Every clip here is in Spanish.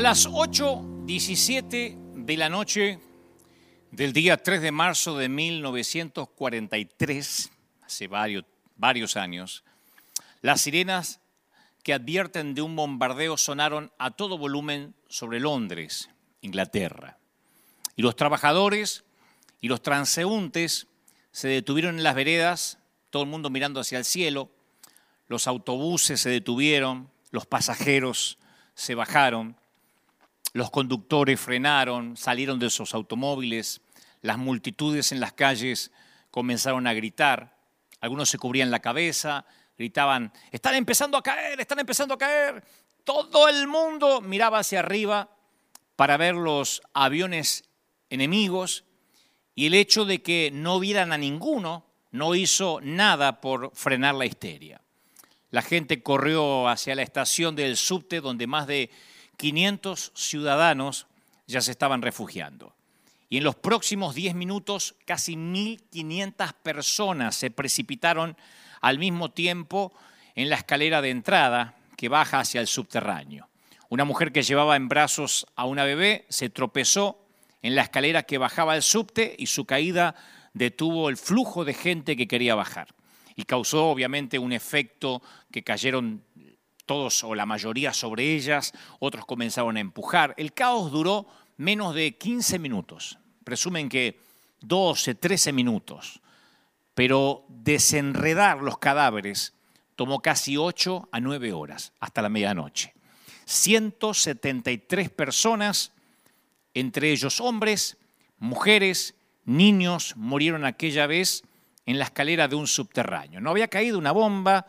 las 8.17 de la noche del día 3 de marzo de 1943, hace varios años, las sirenas que advierten de un bombardeo sonaron a todo volumen sobre Londres, Inglaterra. Y los trabajadores y los transeúntes se detuvieron en las veredas, todo el mundo mirando hacia el cielo, los autobuses se detuvieron, los pasajeros se bajaron, los conductores frenaron, salieron de sus automóviles, las multitudes en las calles comenzaron a gritar, algunos se cubrían la cabeza, gritaban, están empezando a caer, están empezando a caer. Todo el mundo miraba hacia arriba para ver los aviones enemigos y el hecho de que no vieran a ninguno no hizo nada por frenar la histeria. La gente corrió hacia la estación del subte donde más de 500 ciudadanos ya se estaban refugiando. Y en los próximos 10 minutos casi 1.500 personas se precipitaron al mismo tiempo en la escalera de entrada que baja hacia el subterráneo. Una mujer que llevaba en brazos a una bebé se tropezó en la escalera que bajaba al subte y su caída detuvo el flujo de gente que quería bajar y causó obviamente un efecto que cayeron todos o la mayoría sobre ellas, otros comenzaron a empujar. El caos duró menos de 15 minutos, presumen que 12, 13 minutos, pero desenredar los cadáveres tomó casi 8 a 9 horas, hasta la medianoche. 173 personas, entre ellos hombres, mujeres, niños, murieron aquella vez en la escalera de un subterráneo. No había caído una bomba,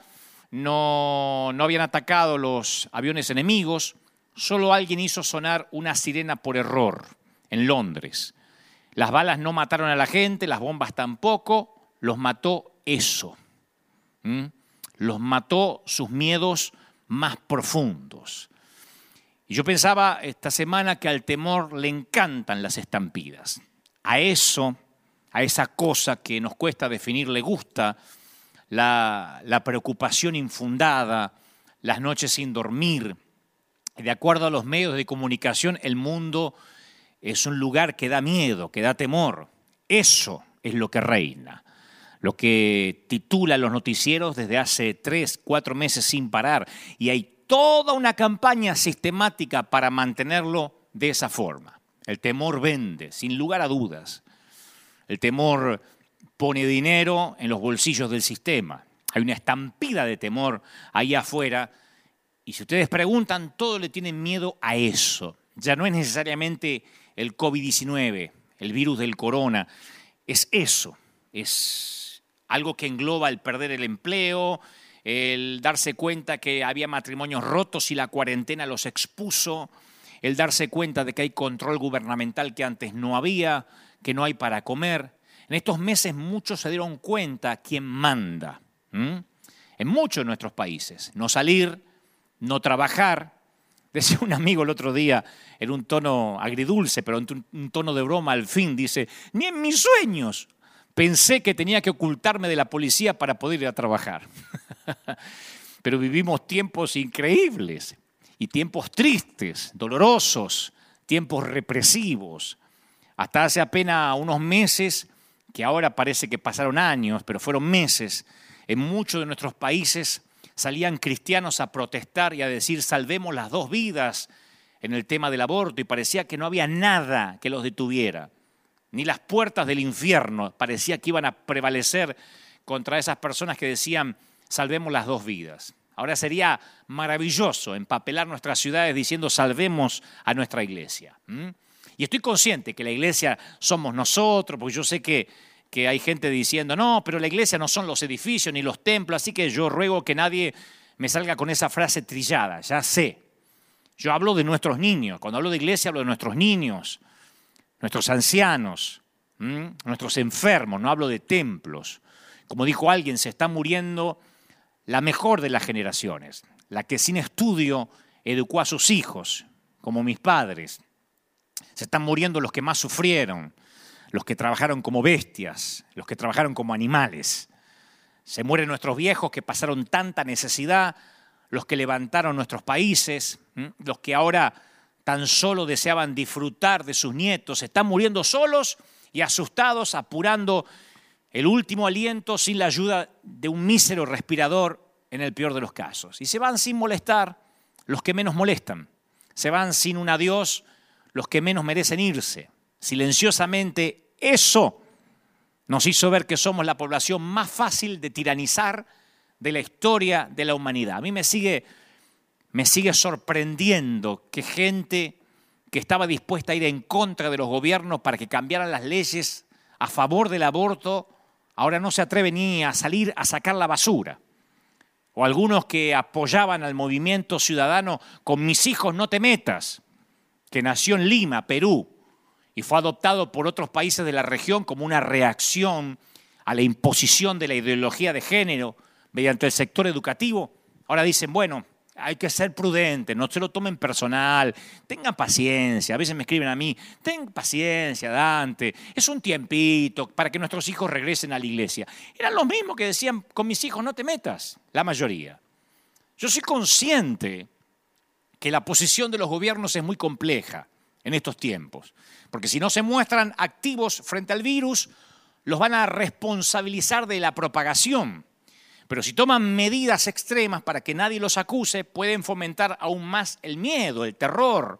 no, no habían atacado los aviones enemigos, solo alguien hizo sonar una sirena por error en Londres. Las balas no mataron a la gente, las bombas tampoco, los mató eso. Los mató sus miedos más profundos. Y yo pensaba esta semana que al temor le encantan las estampidas. A eso a esa cosa que nos cuesta definir le gusta, la, preocupación infundada, las noches sin dormir. De acuerdo a los medios de comunicación, el mundo es un lugar que da miedo, que da temor. Eso es lo que reina, lo que titula los noticieros desde hace tres, cuatro meses sin parar. Y hay toda una campaña sistemática para mantenerlo de esa forma. El temor vende, sin lugar a dudas. El temor pone dinero en los bolsillos del sistema. Hay una estampida de temor ahí afuera. Y si ustedes preguntan, todos le tienen miedo a eso. Ya no es necesariamente el COVID-19, el virus del corona. Es eso. Es algo que engloba el perder el empleo, el darse cuenta que había matrimonios rotos y la cuarentena los expuso, el darse cuenta de que hay control gubernamental que antes no había, que no hay para comer. En estos meses muchos se dieron cuenta quién manda. En muchos de nuestros países. No salir, no trabajar. Decía un amigo el otro día, en un tono agridulce, pero en un tono de broma al fin, dice, ni en mis sueños pensé que tenía que ocultarme de la policía para poder ir a trabajar. pero vivimos tiempos increíbles y tiempos tristes, dolorosos, tiempos represivos. Hasta hace apenas unos meses, que ahora parece que pasaron años, pero fueron meses, en muchos de nuestros países salían cristianos a protestar y a decir salvemos las dos vidas en el tema del aborto y parecía que no había nada que los detuviera, ni las puertas del infierno parecía que iban a prevalecer contra esas personas que decían salvemos las dos vidas. Ahora sería maravilloso empapelar nuestras ciudades diciendo salvemos a nuestra iglesia. Y estoy consciente que la iglesia somos nosotros, porque yo sé que, que hay gente diciendo, no, pero la iglesia no son los edificios ni los templos, así que yo ruego que nadie me salga con esa frase trillada, ya sé. Yo hablo de nuestros niños, cuando hablo de iglesia hablo de nuestros niños, nuestros ancianos, nuestros enfermos, no hablo de templos. Como dijo alguien, se está muriendo la mejor de las generaciones, la que sin estudio educó a sus hijos, como mis padres. Se están muriendo los que más sufrieron, los que trabajaron como bestias, los que trabajaron como animales. Se mueren nuestros viejos que pasaron tanta necesidad, los que levantaron nuestros países, los que ahora tan solo deseaban disfrutar de sus nietos, están muriendo solos y asustados, apurando el último aliento sin la ayuda de un mísero respirador en el peor de los casos. Y se van sin molestar los que menos molestan, se van sin un adiós los que menos merecen irse. Silenciosamente, eso nos hizo ver que somos la población más fácil de tiranizar de la historia de la humanidad. A mí me sigue, me sigue sorprendiendo que gente que estaba dispuesta a ir en contra de los gobiernos para que cambiaran las leyes a favor del aborto, ahora no se atreve ni a salir a sacar la basura. O algunos que apoyaban al movimiento ciudadano con mis hijos no te metas, que nació en Lima, Perú, y fue adoptado por otros países de la región como una reacción a la imposición de la ideología de género mediante el sector educativo, ahora dicen, bueno, hay que ser prudente, no se lo tomen personal, tengan paciencia. A veces me escriben a mí, ten paciencia, Dante, es un tiempito para que nuestros hijos regresen a la iglesia. Eran los mismos que decían, con mis hijos no te metas, la mayoría. Yo soy consciente que la posición de los gobiernos es muy compleja en estos tiempos, porque si no se muestran activos frente al virus, los van a responsabilizar de la propagación pero si toman medidas extremas para que nadie los acuse, pueden fomentar aún más el miedo, el terror,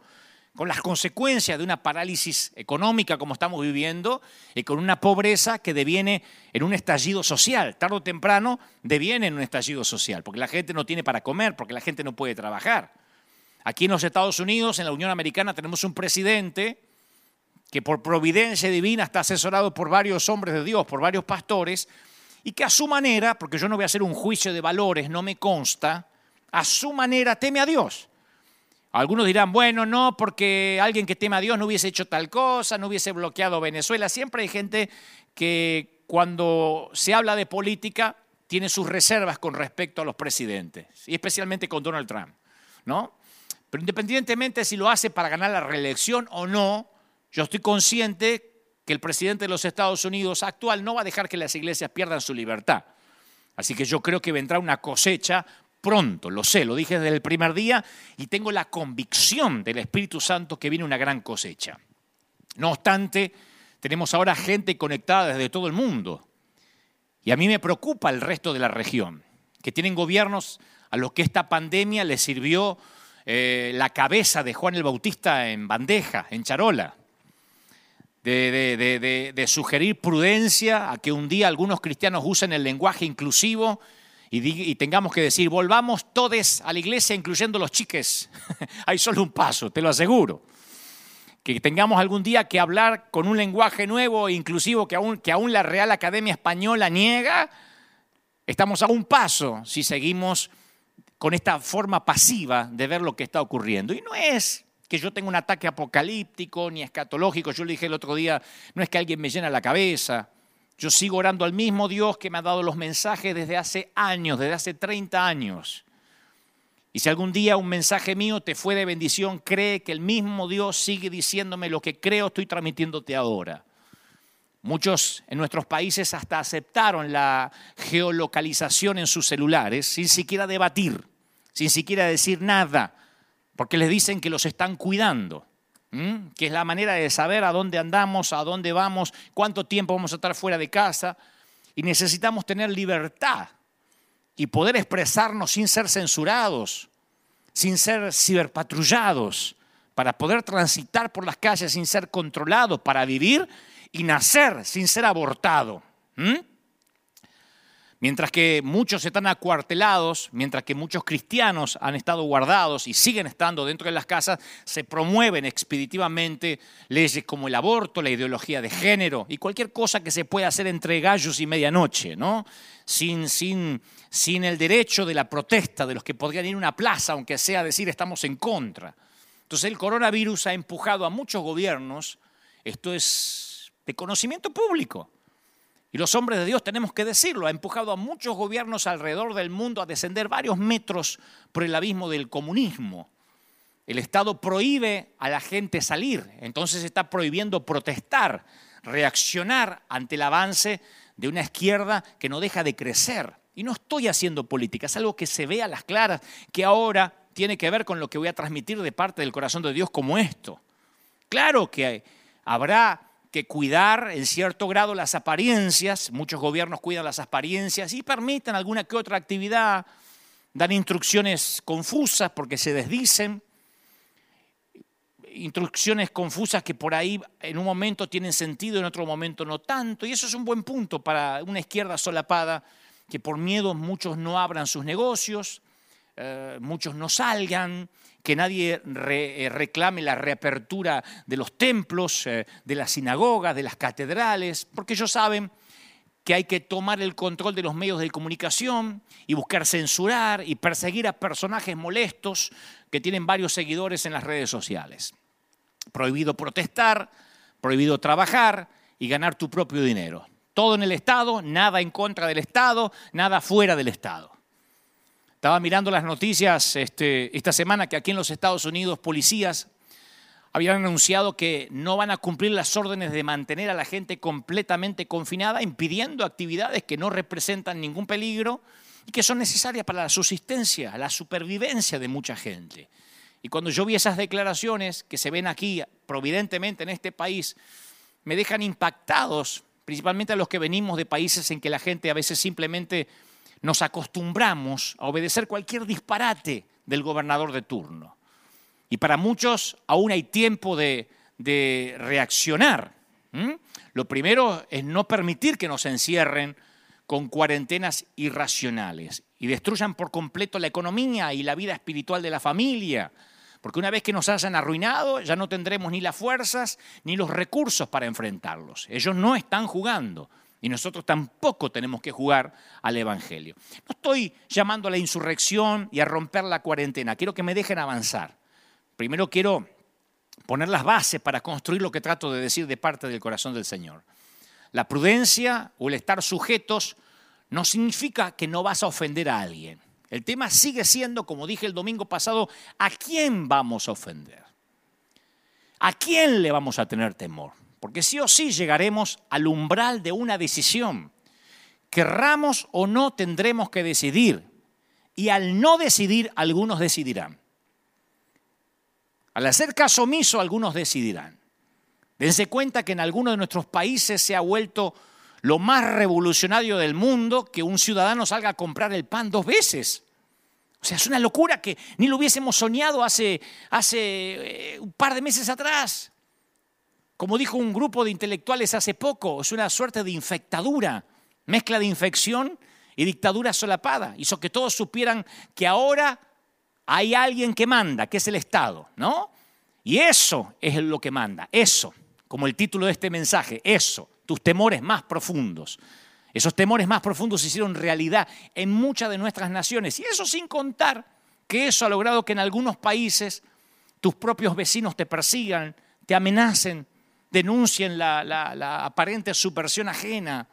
con las consecuencias de una parálisis económica como estamos viviendo y con una pobreza que deviene en un estallido social. Tardo o temprano deviene en un estallido social, porque la gente no tiene para comer, porque la gente no puede trabajar. Aquí en los Estados Unidos, en la Unión Americana, tenemos un presidente que por providencia divina está asesorado por varios hombres de Dios, por varios pastores, y que a su manera, porque yo no voy a hacer un juicio de valores, no me consta, a su manera teme a Dios. Algunos dirán, bueno, no, porque alguien que teme a Dios no hubiese hecho tal cosa, no hubiese bloqueado Venezuela. Siempre hay gente que cuando se habla de política tiene sus reservas con respecto a los presidentes, y especialmente con Donald Trump, ¿no? Pero independientemente si lo hace para ganar la reelección o no, yo estoy consciente que el presidente de los Estados Unidos actual no va a dejar que las iglesias pierdan su libertad. Así que yo creo que vendrá una cosecha pronto, lo sé, lo dije desde el primer día y tengo la convicción del Espíritu Santo que viene una gran cosecha. No obstante, tenemos ahora gente conectada desde todo el mundo y a mí me preocupa el resto de la región, que tienen gobiernos a los que esta pandemia les sirvió eh, la cabeza de Juan el Bautista en bandeja, en charola de, sugerir prudencia, a que un día algunos cristianos usen el lenguaje inclusivo y, tengamos que decir, volvamos todos a la iglesia, incluyendo los chiques. Hay solo un paso, te lo aseguro. Que tengamos algún día que hablar con un lenguaje nuevo e inclusivo que aún, que aún la Real Academia Española niega, estamos a un paso si seguimos con esta forma pasiva de ver lo que está ocurriendo. Y no es que yo tenga un ataque apocalíptico ni escatológico. Yo le dije el otro día, no es que alguien me llena la cabeza. Yo sigo orando al mismo Dios que me ha dado los mensajes desde hace años, desde hace 30 años. Y si algún día un mensaje mío te fue de bendición, cree que el mismo Dios sigue diciéndome lo que creo estoy transmitiéndote ahora. Muchos en nuestros países hasta aceptaron la geolocalización en sus celulares sin siquiera debatir, sin siquiera decir nada porque les dicen que los están cuidando, que es la manera de saber a dónde andamos, a dónde vamos, cuánto tiempo vamos a estar fuera de casa. Y necesitamos tener libertad y poder expresarnos sin ser censurados, sin ser ciberpatrullados, para poder transitar por las calles sin ser controlados, para vivir y nacer sin ser abortado. Mientras que muchos están acuartelados, mientras que muchos cristianos han estado guardados y siguen estando dentro de las casas, se promueven expeditivamente leyes como el aborto, la ideología de género y cualquier cosa que se pueda hacer entre gallos y medianoche, ¿no? Sin, sin, sin el derecho de la protesta de los que podrían ir a una plaza, aunque sea decir estamos en contra. Entonces el coronavirus ha empujado a muchos gobiernos, esto es de conocimiento público, y los hombres de Dios tenemos que decirlo, ha empujado a muchos gobiernos alrededor del mundo a descender varios metros por el abismo del comunismo. El Estado prohíbe a la gente salir, entonces está prohibiendo protestar, reaccionar ante el avance de una izquierda que no deja de crecer. Y no estoy haciendo política, es algo que se ve a las claras, que ahora tiene que ver con lo que voy a transmitir de parte del corazón de Dios como esto. Claro que habrá que cuidar en cierto grado las apariencias, muchos gobiernos cuidan las apariencias y permiten alguna que otra actividad, dan instrucciones confusas porque se desdicen, instrucciones confusas que por ahí en un momento tienen sentido, en otro momento no tanto, y eso es un buen punto para una izquierda solapada, que por miedo muchos no abran sus negocios, eh, muchos no salgan, que nadie eh, reclame la reapertura de los templos, eh, de las sinagogas, de las catedrales, porque ellos saben que hay que tomar el control de los medios de comunicación y buscar censurar y perseguir a personajes molestos que tienen varios seguidores en las redes sociales. Prohibido protestar, prohibido trabajar y ganar tu propio dinero. Todo en el Estado, nada en contra del Estado, nada fuera del Estado. Estaba mirando las noticias este, esta semana que aquí en los Estados Unidos policías habían anunciado que no van a cumplir las órdenes de mantener a la gente completamente confinada, impidiendo actividades que no representan ningún peligro y que son necesarias para la subsistencia, la supervivencia de mucha gente. Y cuando yo vi esas declaraciones que se ven aquí, providentemente en este país, me dejan impactados, principalmente a los que venimos de países en que la gente a veces simplemente nos acostumbramos a obedecer cualquier disparate del gobernador de turno. Y para muchos aún hay tiempo de, reaccionar. Lo primero es no permitir que nos encierren con cuarentenas irracionales y destruyan por completo la economía y la vida espiritual de la familia. Porque una vez que nos hayan arruinado, ya no tendremos ni las fuerzas ni los recursos para enfrentarlos. Ellos no están jugando. Y nosotros tampoco tenemos que jugar al Evangelio. No estoy llamando a la insurrección y a romper la cuarentena. Quiero que me dejen avanzar. Primero quiero poner las bases para construir lo que trato de decir de parte del corazón del Señor. La prudencia o el estar sujetos no significa que no vas a ofender a alguien. El tema sigue siendo, como dije el domingo pasado, ¿a quién vamos a ofender? ¿A quién le vamos a tener temor? Porque sí o sí llegaremos al umbral de una decisión. Querramos o no tendremos que decidir, y al no decidir algunos decidirán. Al hacer caso omiso algunos decidirán. Dense cuenta que en algunos de nuestros países se ha vuelto lo más revolucionario del mundo que un ciudadano salga a comprar el pan dos veces. O sea, es una locura que ni lo hubiésemos soñado hace, hace eh, un par de meses atrás. Como dijo un grupo de intelectuales hace poco, es una suerte de infectadura, mezcla de infección y dictadura solapada. Hizo que todos supieran que ahora hay alguien que manda, que es el Estado, ¿no? Y eso es lo que manda, eso, como el título de este mensaje, eso, tus temores más profundos. Esos temores más profundos se hicieron realidad en muchas de nuestras naciones. Y eso sin contar que eso ha logrado que en algunos países tus propios vecinos te persigan, te amenacen, denuncien la, aparente subversión ajena.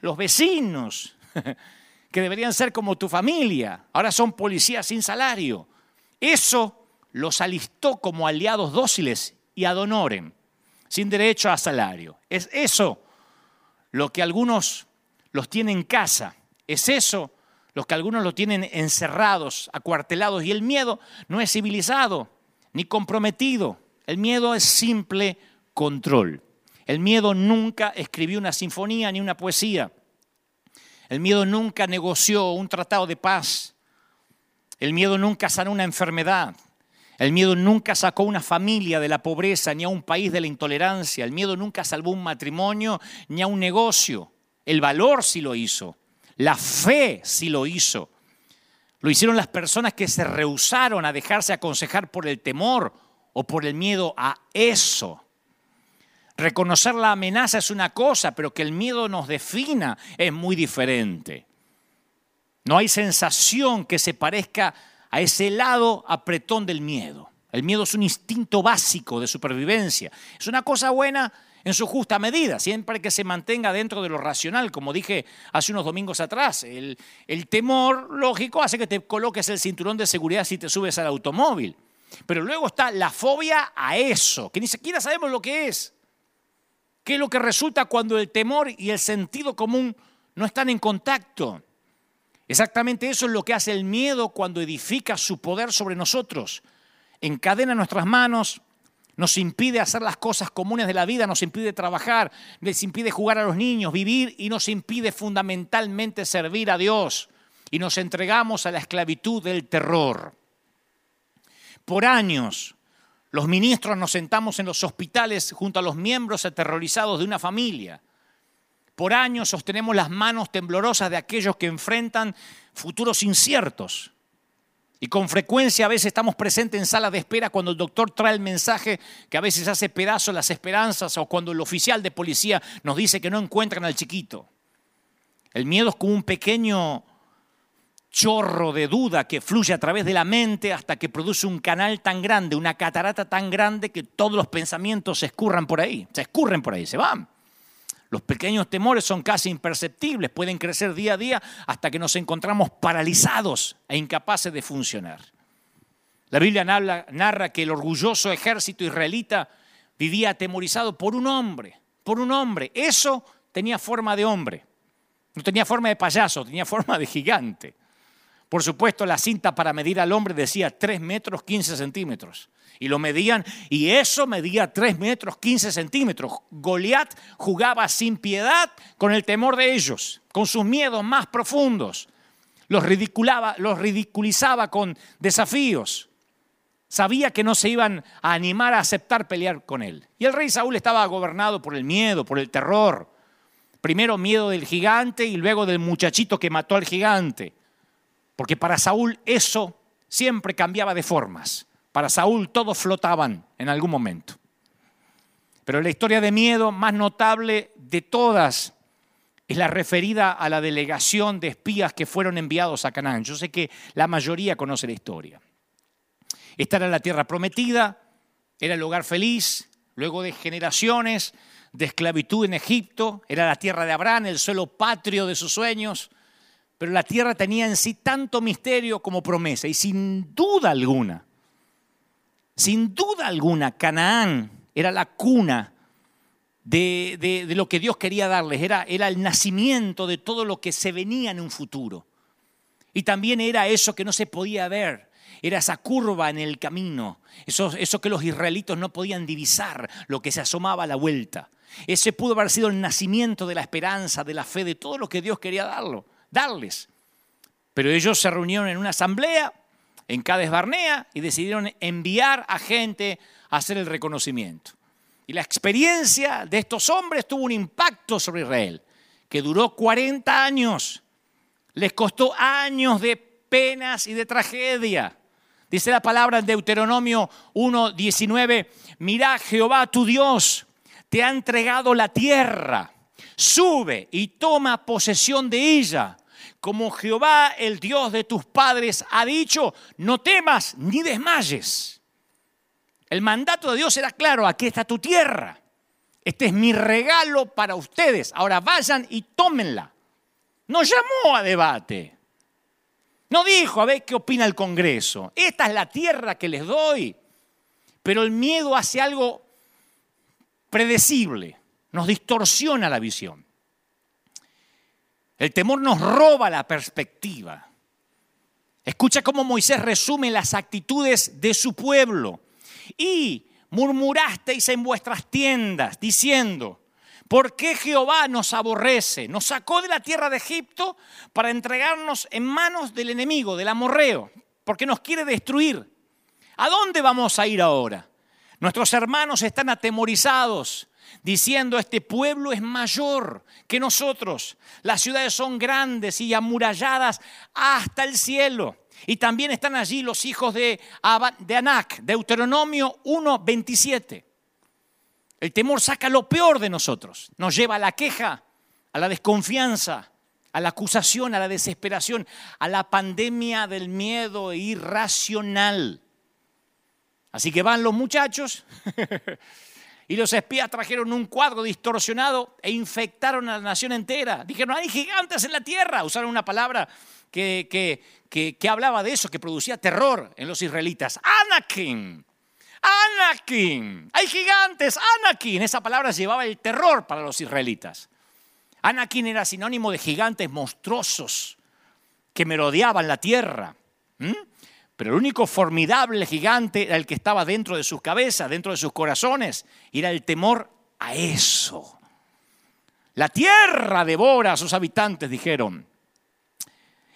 Los vecinos, que deberían ser como tu familia, ahora son policías sin salario. Eso los alistó como aliados dóciles y ad honorem, sin derecho a salario. Es eso lo que algunos los tienen en casa. Es eso lo que algunos lo tienen encerrados, acuartelados. Y el miedo no es civilizado ni comprometido. El miedo es simple control. El miedo nunca escribió una sinfonía ni una poesía. El miedo nunca negoció un tratado de paz. El miedo nunca sanó una enfermedad. El miedo nunca sacó una familia de la pobreza ni a un país de la intolerancia. El miedo nunca salvó un matrimonio ni a un negocio. El valor sí lo hizo. La fe sí lo hizo. Lo hicieron las personas que se rehusaron a dejarse aconsejar por el temor o por el miedo a eso. Reconocer la amenaza es una cosa, pero que el miedo nos defina es muy diferente. No hay sensación que se parezca a ese lado apretón del miedo. El miedo es un instinto básico de supervivencia. Es una cosa buena en su justa medida, siempre que se mantenga dentro de lo racional, como dije hace unos domingos atrás. El, el, temor lógico hace que te coloques el cinturón de seguridad si te subes al automóvil. Pero luego está la fobia a eso, que ni siquiera sabemos lo que es. ¿Qué es lo que resulta cuando el temor y el sentido común no están en contacto? Exactamente eso es lo que hace el miedo cuando edifica su poder sobre nosotros. Encadena nuestras manos, nos impide hacer las cosas comunes de la vida, nos impide trabajar, nos impide jugar a los niños, vivir y nos impide fundamentalmente servir a Dios. Y nos entregamos a la esclavitud del terror. Por años, los ministros nos sentamos en los hospitales junto a los miembros aterrorizados de una familia. Por años sostenemos las manos temblorosas de aquellos que enfrentan futuros inciertos. Y con frecuencia a veces estamos presentes en salas de espera cuando el doctor trae el mensaje que a veces hace pedazos las esperanzas o cuando el oficial de policía nos dice que no encuentran al chiquito. El miedo es como un pequeño chorro de duda que fluye a través de la mente hasta que produce un canal tan grande, una catarata tan grande que todos los pensamientos se escurran por ahí, se escurren por ahí, se van. Los pequeños temores son casi imperceptibles, pueden crecer día a día hasta que nos encontramos paralizados e incapaces de funcionar. La Biblia narra, que el orgulloso ejército israelita vivía atemorizado por un hombre, por un hombre. Eso tenía forma de hombre, no tenía forma de payaso, tenía forma de gigante. Por supuesto, la cinta para medir al hombre decía 3 metros 15 centímetros. Y lo medían, y eso medía 3 metros 15 centímetros. Goliat jugaba sin piedad con el temor de ellos, con sus miedos más profundos. Los, los ridiculizaba con desafíos. Sabía que no se iban a animar a aceptar pelear con él. Y el rey Saúl estaba gobernado por el miedo, por el terror. Primero miedo del gigante y luego del muchachito que mató al gigante. Porque para Saúl eso siempre cambiaba de formas. Para Saúl todos flotaban en algún momento. Pero la historia de miedo más notable de todas es la referida a la delegación de espías que fueron enviados a Canaán. Yo sé que la mayoría conoce la historia. Esta era la tierra prometida, era el lugar feliz, luego de generaciones de esclavitud en Egipto, era la tierra de Abraham, el suelo patrio de sus sueños, pero la tierra tenía en sí tanto misterio como promesa. Y sin duda alguna sin duda alguna, Canaán era la cuna de, lo que Dios quería darles, era, era el nacimiento de todo lo que se venía en un futuro. Y también era eso que no se podía ver, era esa curva en el camino, eso, eso que los israelitos no podían divisar, lo que se asomaba a la vuelta. Ese pudo haber sido el nacimiento de la esperanza, de la fe, de todo lo que Dios quería darlo, darles. Pero ellos se reunieron en una asamblea en Cades Barnea y decidieron enviar a gente a hacer el reconocimiento. Y la experiencia de estos hombres tuvo un impacto sobre Israel, que duró 40 años. Les costó años de penas y de tragedia. Dice la palabra en Deuteronomio 1.19, mira Jehová tu Dios te ha entregado la tierra, sube y toma posesión de ella como Jehová, el Dios de tus padres, ha dicho, no temas ni desmayes. El mandato de Dios era claro, aquí está tu tierra. Este es mi regalo para ustedes. Ahora vayan y tómenla. No llamó a debate. No dijo, a ver qué opina el Congreso. Esta es la tierra que les doy. Pero el miedo hace algo predecible. Nos distorsiona la visión. El temor nos roba la perspectiva. Escucha cómo Moisés resume las actitudes de su pueblo. Y murmurasteis en vuestras tiendas diciendo, ¿por qué Jehová nos aborrece? Nos sacó de la tierra de Egipto para entregarnos en manos del enemigo, del amorreo, porque nos quiere destruir. ¿A dónde vamos a ir ahora? Nuestros hermanos están atemorizados, diciendo, este pueblo es mayor que nosotros. Las ciudades son grandes y amuralladas hasta el cielo. Y también están allí los hijos de, de Anac, Deuteronomio 1.27. El temor saca lo peor de nosotros, nos lleva a la queja, a la desconfianza, a la acusación, a la desesperación, a la pandemia del miedo irracional. Así que van los muchachos Y los espías trajeron un cuadro distorsionado e infectaron a la nación entera. Dijeron, hay gigantes en la tierra. Usaron una palabra que, que, hablaba de eso, que producía terror en los israelitas. Anakin. Anakin. Hay gigantes. Anakin. Esa palabra llevaba el terror para los israelitas. Anakin era sinónimo de gigantes monstruosos que merodeaban la tierra. Pero el único formidable gigante era el que estaba dentro de sus cabezas, dentro de sus corazones. Y era el temor a eso. La tierra devora a sus habitantes, dijeron.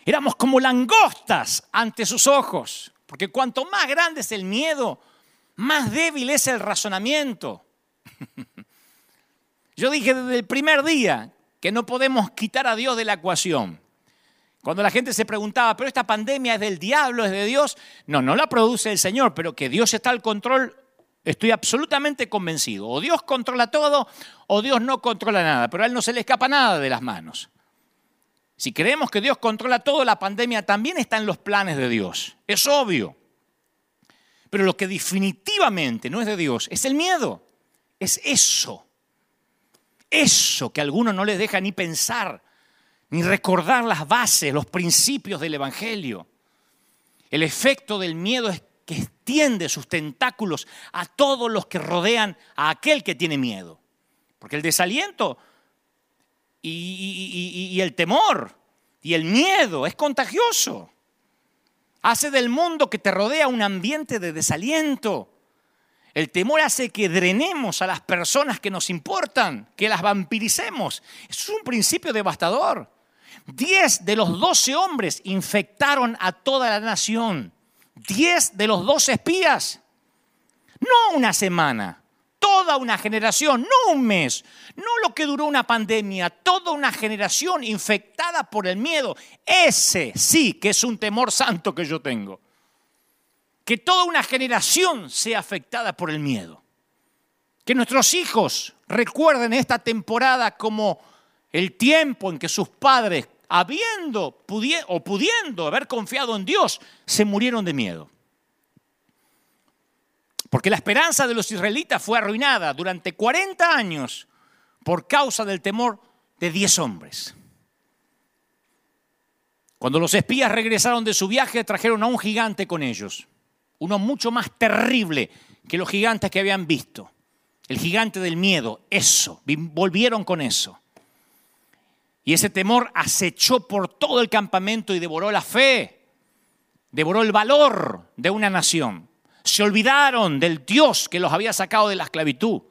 Éramos como langostas ante sus ojos, porque cuanto más grande es el miedo, más débil es el razonamiento. Yo dije desde el primer día que no podemos quitar a Dios de la ecuación. Cuando la gente se preguntaba, pero esta pandemia es del diablo, es de Dios. No, no la produce el Señor, pero que Dios está al control, estoy absolutamente convencido. O Dios controla todo o Dios no controla nada, pero a Él no se le escapa nada de las manos. Si creemos que Dios controla todo, la pandemia también está en los planes de Dios. Es obvio. Pero lo que definitivamente no es de Dios es el miedo. Es eso. Eso que a algunos no les deja ni pensar, ni recordar las bases, los principios del Evangelio. El efecto del miedo es que extiende sus tentáculos a todos los que rodean a aquel que tiene miedo. Porque el desaliento y, y el temor y el miedo es contagioso. Hace del mundo que te rodea un ambiente de desaliento. El temor hace que drenemos a las personas que nos importan, que las vampiricemos. Es un principio devastador. Diez de los doce hombres infectaron a toda la nación. Diez de los doce espías. No una semana, toda una generación, no un mes, no lo que duró una pandemia, toda una generación infectada por el miedo. Ese sí que es un temor santo que yo tengo que toda una generación sea afectada por el miedo. Que nuestros hijos recuerden esta temporada como el tiempo en que sus padres, habiendo o pudiendo haber confiado en Dios, se murieron de miedo. Porque la esperanza de los israelitas fue arruinada durante 40 años por causa del temor de 10 hombres. Cuando los espías regresaron de su viaje, trajeron a un gigante con ellos uno mucho más terrible que los gigantes que habían visto. El gigante del miedo, eso, volvieron con eso. Y ese temor acechó por todo el campamento y devoró la fe, devoró el valor de una nación. Se olvidaron del Dios que los había sacado de la esclavitud.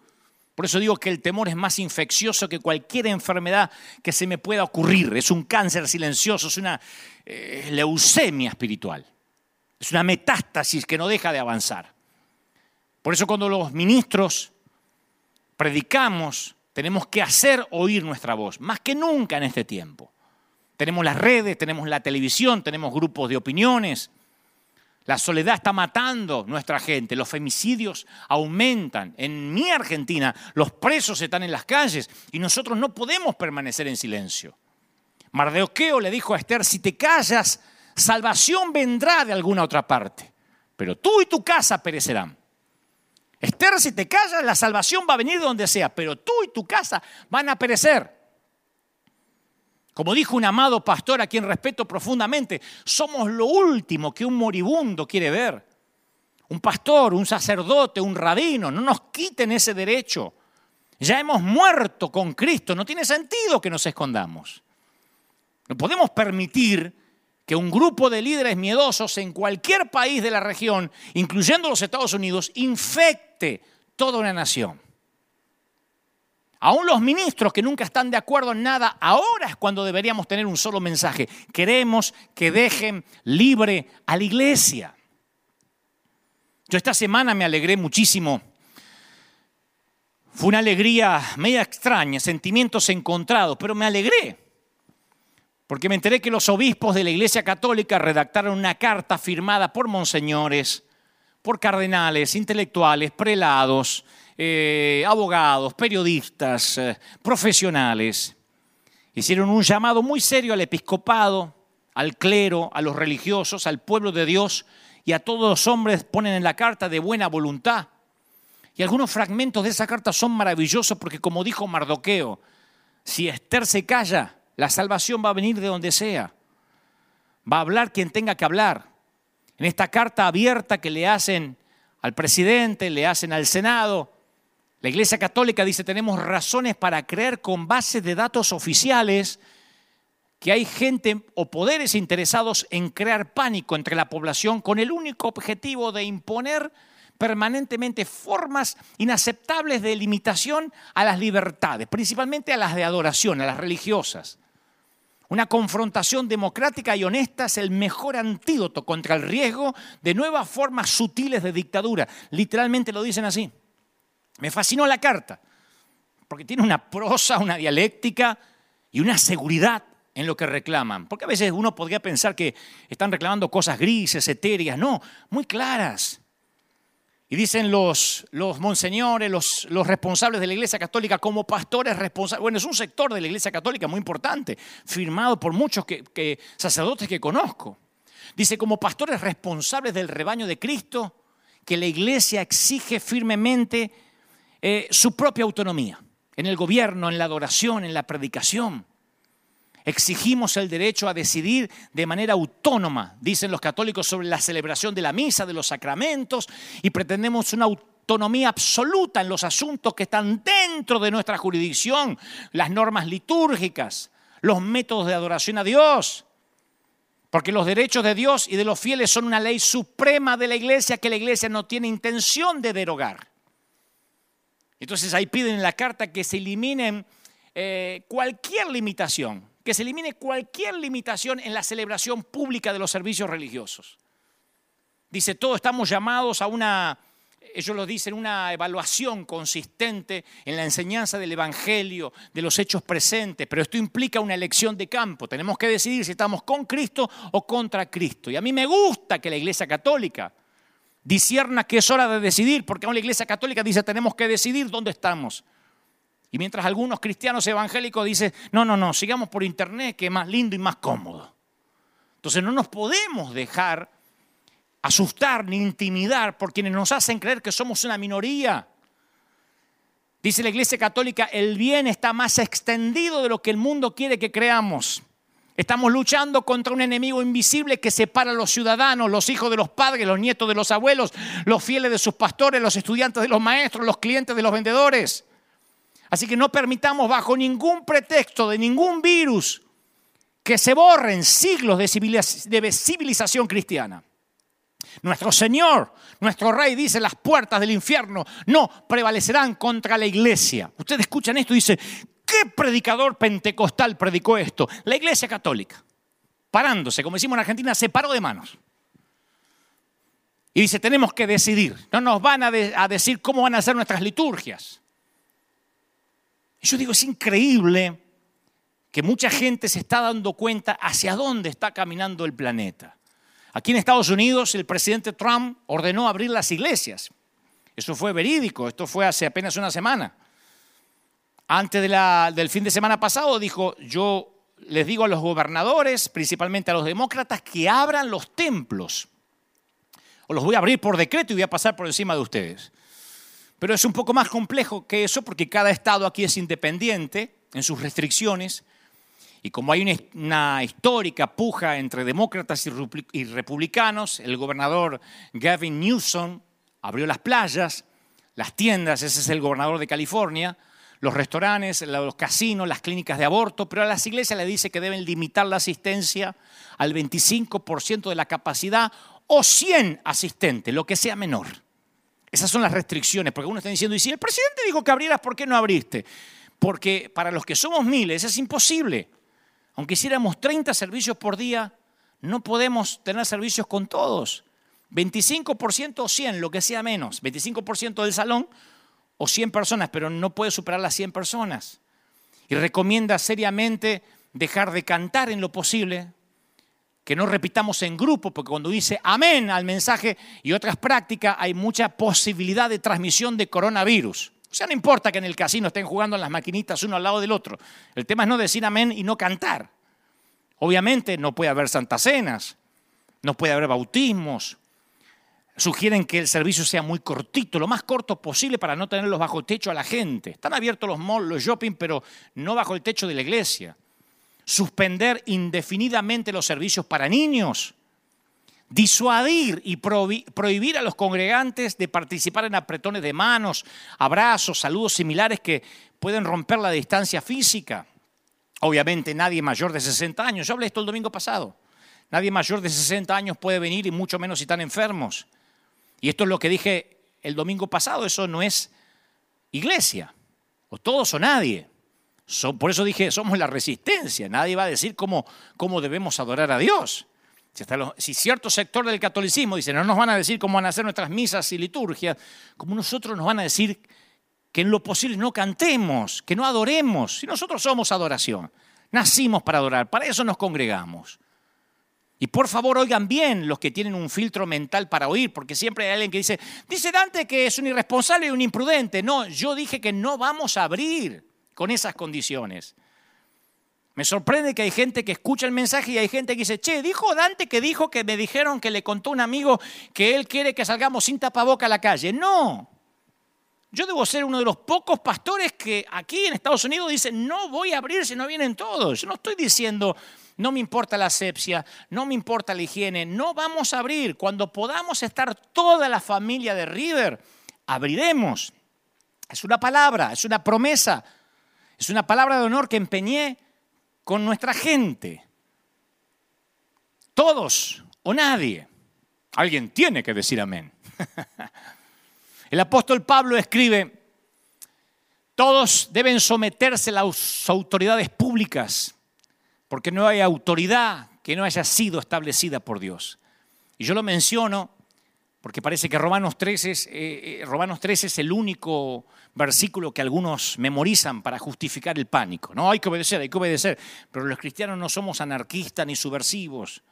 Por eso digo que el temor es más infeccioso que cualquier enfermedad que se me pueda ocurrir. Es un cáncer silencioso, es una eh, leucemia espiritual. Es una metástasis que no deja de avanzar. Por eso cuando los ministros predicamos, tenemos que hacer oír nuestra voz, más que nunca en este tiempo. Tenemos las redes, tenemos la televisión, tenemos grupos de opiniones. La soledad está matando nuestra gente, los femicidios aumentan. En mi Argentina los presos están en las calles y nosotros no podemos permanecer en silencio. Mardoqueo le dijo a Esther, si te callas, salvación vendrá de alguna otra parte, pero tú y tu casa perecerán. Esther, si te callas, la salvación va a venir de donde sea, pero tú y tu casa van a perecer. Como dijo un amado pastor a quien respeto profundamente, somos lo último que un moribundo quiere ver. Un pastor, un sacerdote, un rabino, no nos quiten ese derecho. Ya hemos muerto con Cristo, no tiene sentido que nos escondamos. No podemos permitir que un grupo de líderes miedosos en cualquier país de la región, incluyendo los Estados Unidos, infecte toda una nación. Aún los ministros que nunca están de acuerdo en nada, ahora es cuando deberíamos tener un solo mensaje. Queremos que dejen libre a la iglesia. Yo esta semana me alegré muchísimo. Fue una alegría media extraña, sentimientos encontrados, pero me alegré porque me enteré que los obispos de la Iglesia Católica redactaron una carta firmada por monseñores, por cardenales, intelectuales, prelados, eh, abogados, periodistas, eh, profesionales. Hicieron un llamado muy serio al episcopado, al clero, a los religiosos, al pueblo de Dios y a todos los hombres ponen en la carta de buena voluntad. Y algunos fragmentos de esa carta son maravillosos porque como dijo Mardoqueo, si Esther se calla, la salvación va a venir de donde sea. Va a hablar quien tenga que hablar. En esta carta abierta que le hacen al presidente, le hacen al Senado, la Iglesia Católica dice tenemos razones para creer con base de datos oficiales que hay gente o poderes interesados en crear pánico entre la población con el único objetivo de imponer permanentemente formas inaceptables de limitación a las libertades, principalmente a las de adoración, a las religiosas. Una confrontación democrática y honesta es el mejor antídoto contra el riesgo de nuevas formas sutiles de dictadura. Literalmente lo dicen así. Me fascinó la carta, porque tiene una prosa, una dialéctica y una seguridad en lo que reclaman. Porque a veces uno podría pensar que están reclamando cosas grises, etéreas. No, muy claras. Y dicen los, monseñores, los, los, responsables de la Iglesia Católica como pastores responsables. Bueno, es un sector de la Iglesia Católica muy importante, firmado por muchos que, sacerdotes que conozco. Dice, como pastores responsables del rebaño de Cristo, que la Iglesia exige firmemente eh, su propia autonomía en el gobierno, en la adoración, en la predicación. Exigimos el derecho a decidir de manera autónoma, dicen los católicos, sobre la celebración de la misa, de los sacramentos, y pretendemos una autonomía absoluta en los asuntos que están dentro de nuestra jurisdicción, las normas litúrgicas, los métodos de adoración a Dios. Porque los derechos de Dios y de los fieles son una ley suprema de la iglesia que la iglesia no tiene intención de derogar. Entonces ahí piden en la carta que se eliminen eh, cualquier limitación que se elimine cualquier limitación en la celebración pública de los servicios religiosos. Dice, todos estamos llamados a una, ellos lo dicen, una evaluación consistente en la enseñanza del Evangelio, de los hechos presentes, pero esto implica una elección de campo. Tenemos que decidir si estamos con Cristo o contra Cristo. Y a mí me gusta que la Iglesia Católica disierna que es hora de decidir, porque aún la Iglesia Católica dice, tenemos que decidir dónde estamos. Y mientras algunos cristianos evangélicos dicen, no, no, no, sigamos por internet que es más lindo y más cómodo. Entonces no nos podemos dejar asustar ni intimidar por quienes nos hacen creer que somos una minoría. Dice la Iglesia Católica, el bien está más extendido de lo que el mundo quiere que creamos. Estamos luchando contra un enemigo invisible que separa a los ciudadanos, los hijos de los padres, los nietos de los abuelos, los fieles de sus pastores, los estudiantes de los maestros, los clientes de los vendedores. Así que no permitamos bajo ningún pretexto de ningún virus que se borren siglos de civilización cristiana. Nuestro Señor, nuestro Rey dice, las puertas del infierno no prevalecerán contra la iglesia. Ustedes escuchan esto y dicen, ¿qué predicador pentecostal predicó esto? La iglesia católica, parándose, como decimos en Argentina, se paró de manos. Y dice, tenemos que decidir, no nos van a, decir cómo van a ser nuestras liturgias. Yo digo, es increíble que mucha gente se está dando cuenta hacia dónde está caminando el planeta. Aquí en Estados Unidos el presidente Trump ordenó abrir las iglesias. Eso fue verídico, esto fue hace apenas una semana. Antes del fin de semana pasado dijo, yo les digo a los gobernadores, principalmente a los demócratas, que abran los templos. O los voy a abrir por decreto y voy a pasar por encima de ustedes. Pero es un poco más complejo que eso porque cada estado aquí es independiente en sus restricciones y como hay una, histórica puja entre demócratas y republicanos, el gobernador Gavin Newsom abrió las playas, las tiendas, ese es el gobernador de California, los restaurantes, los casinos, las clínicas de aborto, pero a las iglesias le dice que deben limitar la asistencia al 25% de la capacidad o 100 asistentes, lo que sea menor. Esas son las restricciones, porque uno está diciendo, y si el presidente dijo que abrieras, ¿por qué no abriste? Porque para los que somos miles es imposible. Aunque hiciéramos 30 servicios por día, no podemos tener servicios con todos. 25% o 100, lo que sea menos. 25% del salón o 100 personas, pero no puede superar las 100 personas. Y recomienda seriamente dejar de cantar en lo posible, que no repitamos en grupo, porque cuando dice amén al mensaje y otras prácticas hay mucha posibilidad de transmisión de coronavirus. O sea, no importa que en el casino estén jugando en las maquinitas uno al lado del otro. El tema es no decir amén y no cantar. Obviamente no puede haber santas cenas, no puede haber bautismos. Sugieren que el servicio sea muy cortito, lo más corto posible para no tenerlos bajo el techo a la gente. Están abiertos los malls, los shopping, pero no bajo el techo de la iglesia suspender indefinidamente los servicios para niños, disuadir y prohibir a los congregantes de participar en apretones de manos, abrazos, saludos similares que pueden romper la distancia física, Obviamente nadie mayor de 60 años, yo hablé esto el domingo pasado, nadie mayor de 60 años puede venir y mucho menos si están enfermos. Y esto es lo que dije el domingo pasado, eso no es iglesia, o todos o nadie. Por eso dije, somos la resistencia, nadie va a decir cómo, cómo debemos adorar a Dios. Si, si, cierto sector del catolicismo dice, no nos van a decir cómo van a hacer nuestras misas y liturgias, como nosotros nos van a decir que en lo posible no cantemos, que no adoremos, si nosotros somos adoración. Nacimos para adorar, para eso nos congregamos. Y por favor oigan bien los que tienen un filtro mental para oír, porque siempre hay alguien que dice, dice Dante que es un irresponsable y un imprudente. No, yo dije que no vamos a abrir con esas condiciones. Me sorprende que hay gente que escucha el mensaje y hay gente que dice, che, dijo Dante que dijo que me dijeron que le contó un amigo que él quiere que salgamos sin tapaboca a la calle. No, yo debo ser uno de los pocos pastores que aquí en Estados Unidos dicen, no voy a abrir si no vienen todos. Yo no estoy diciendo, no me importa la asepsia, no me importa la higiene, no vamos a abrir. Cuando podamos estar toda la familia de River, abriremos. Es una palabra, es una promesa, es una palabra de honor que empeñé con nuestra gente. Todos o nadie. Alguien tiene que decir amén. El apóstol Pablo escribe, todos deben someterse a las autoridades públicas, porque no hay autoridad que no haya sido establecida por Dios. Y yo lo menciono porque parece que Romanos 13, es, eh, eh, Romanos 13 es el único versículo que algunos memorizan para justificar el pánico. No, hay que obedecer, hay que obedecer. Pero los cristianos no somos anarquistas ni subversivos,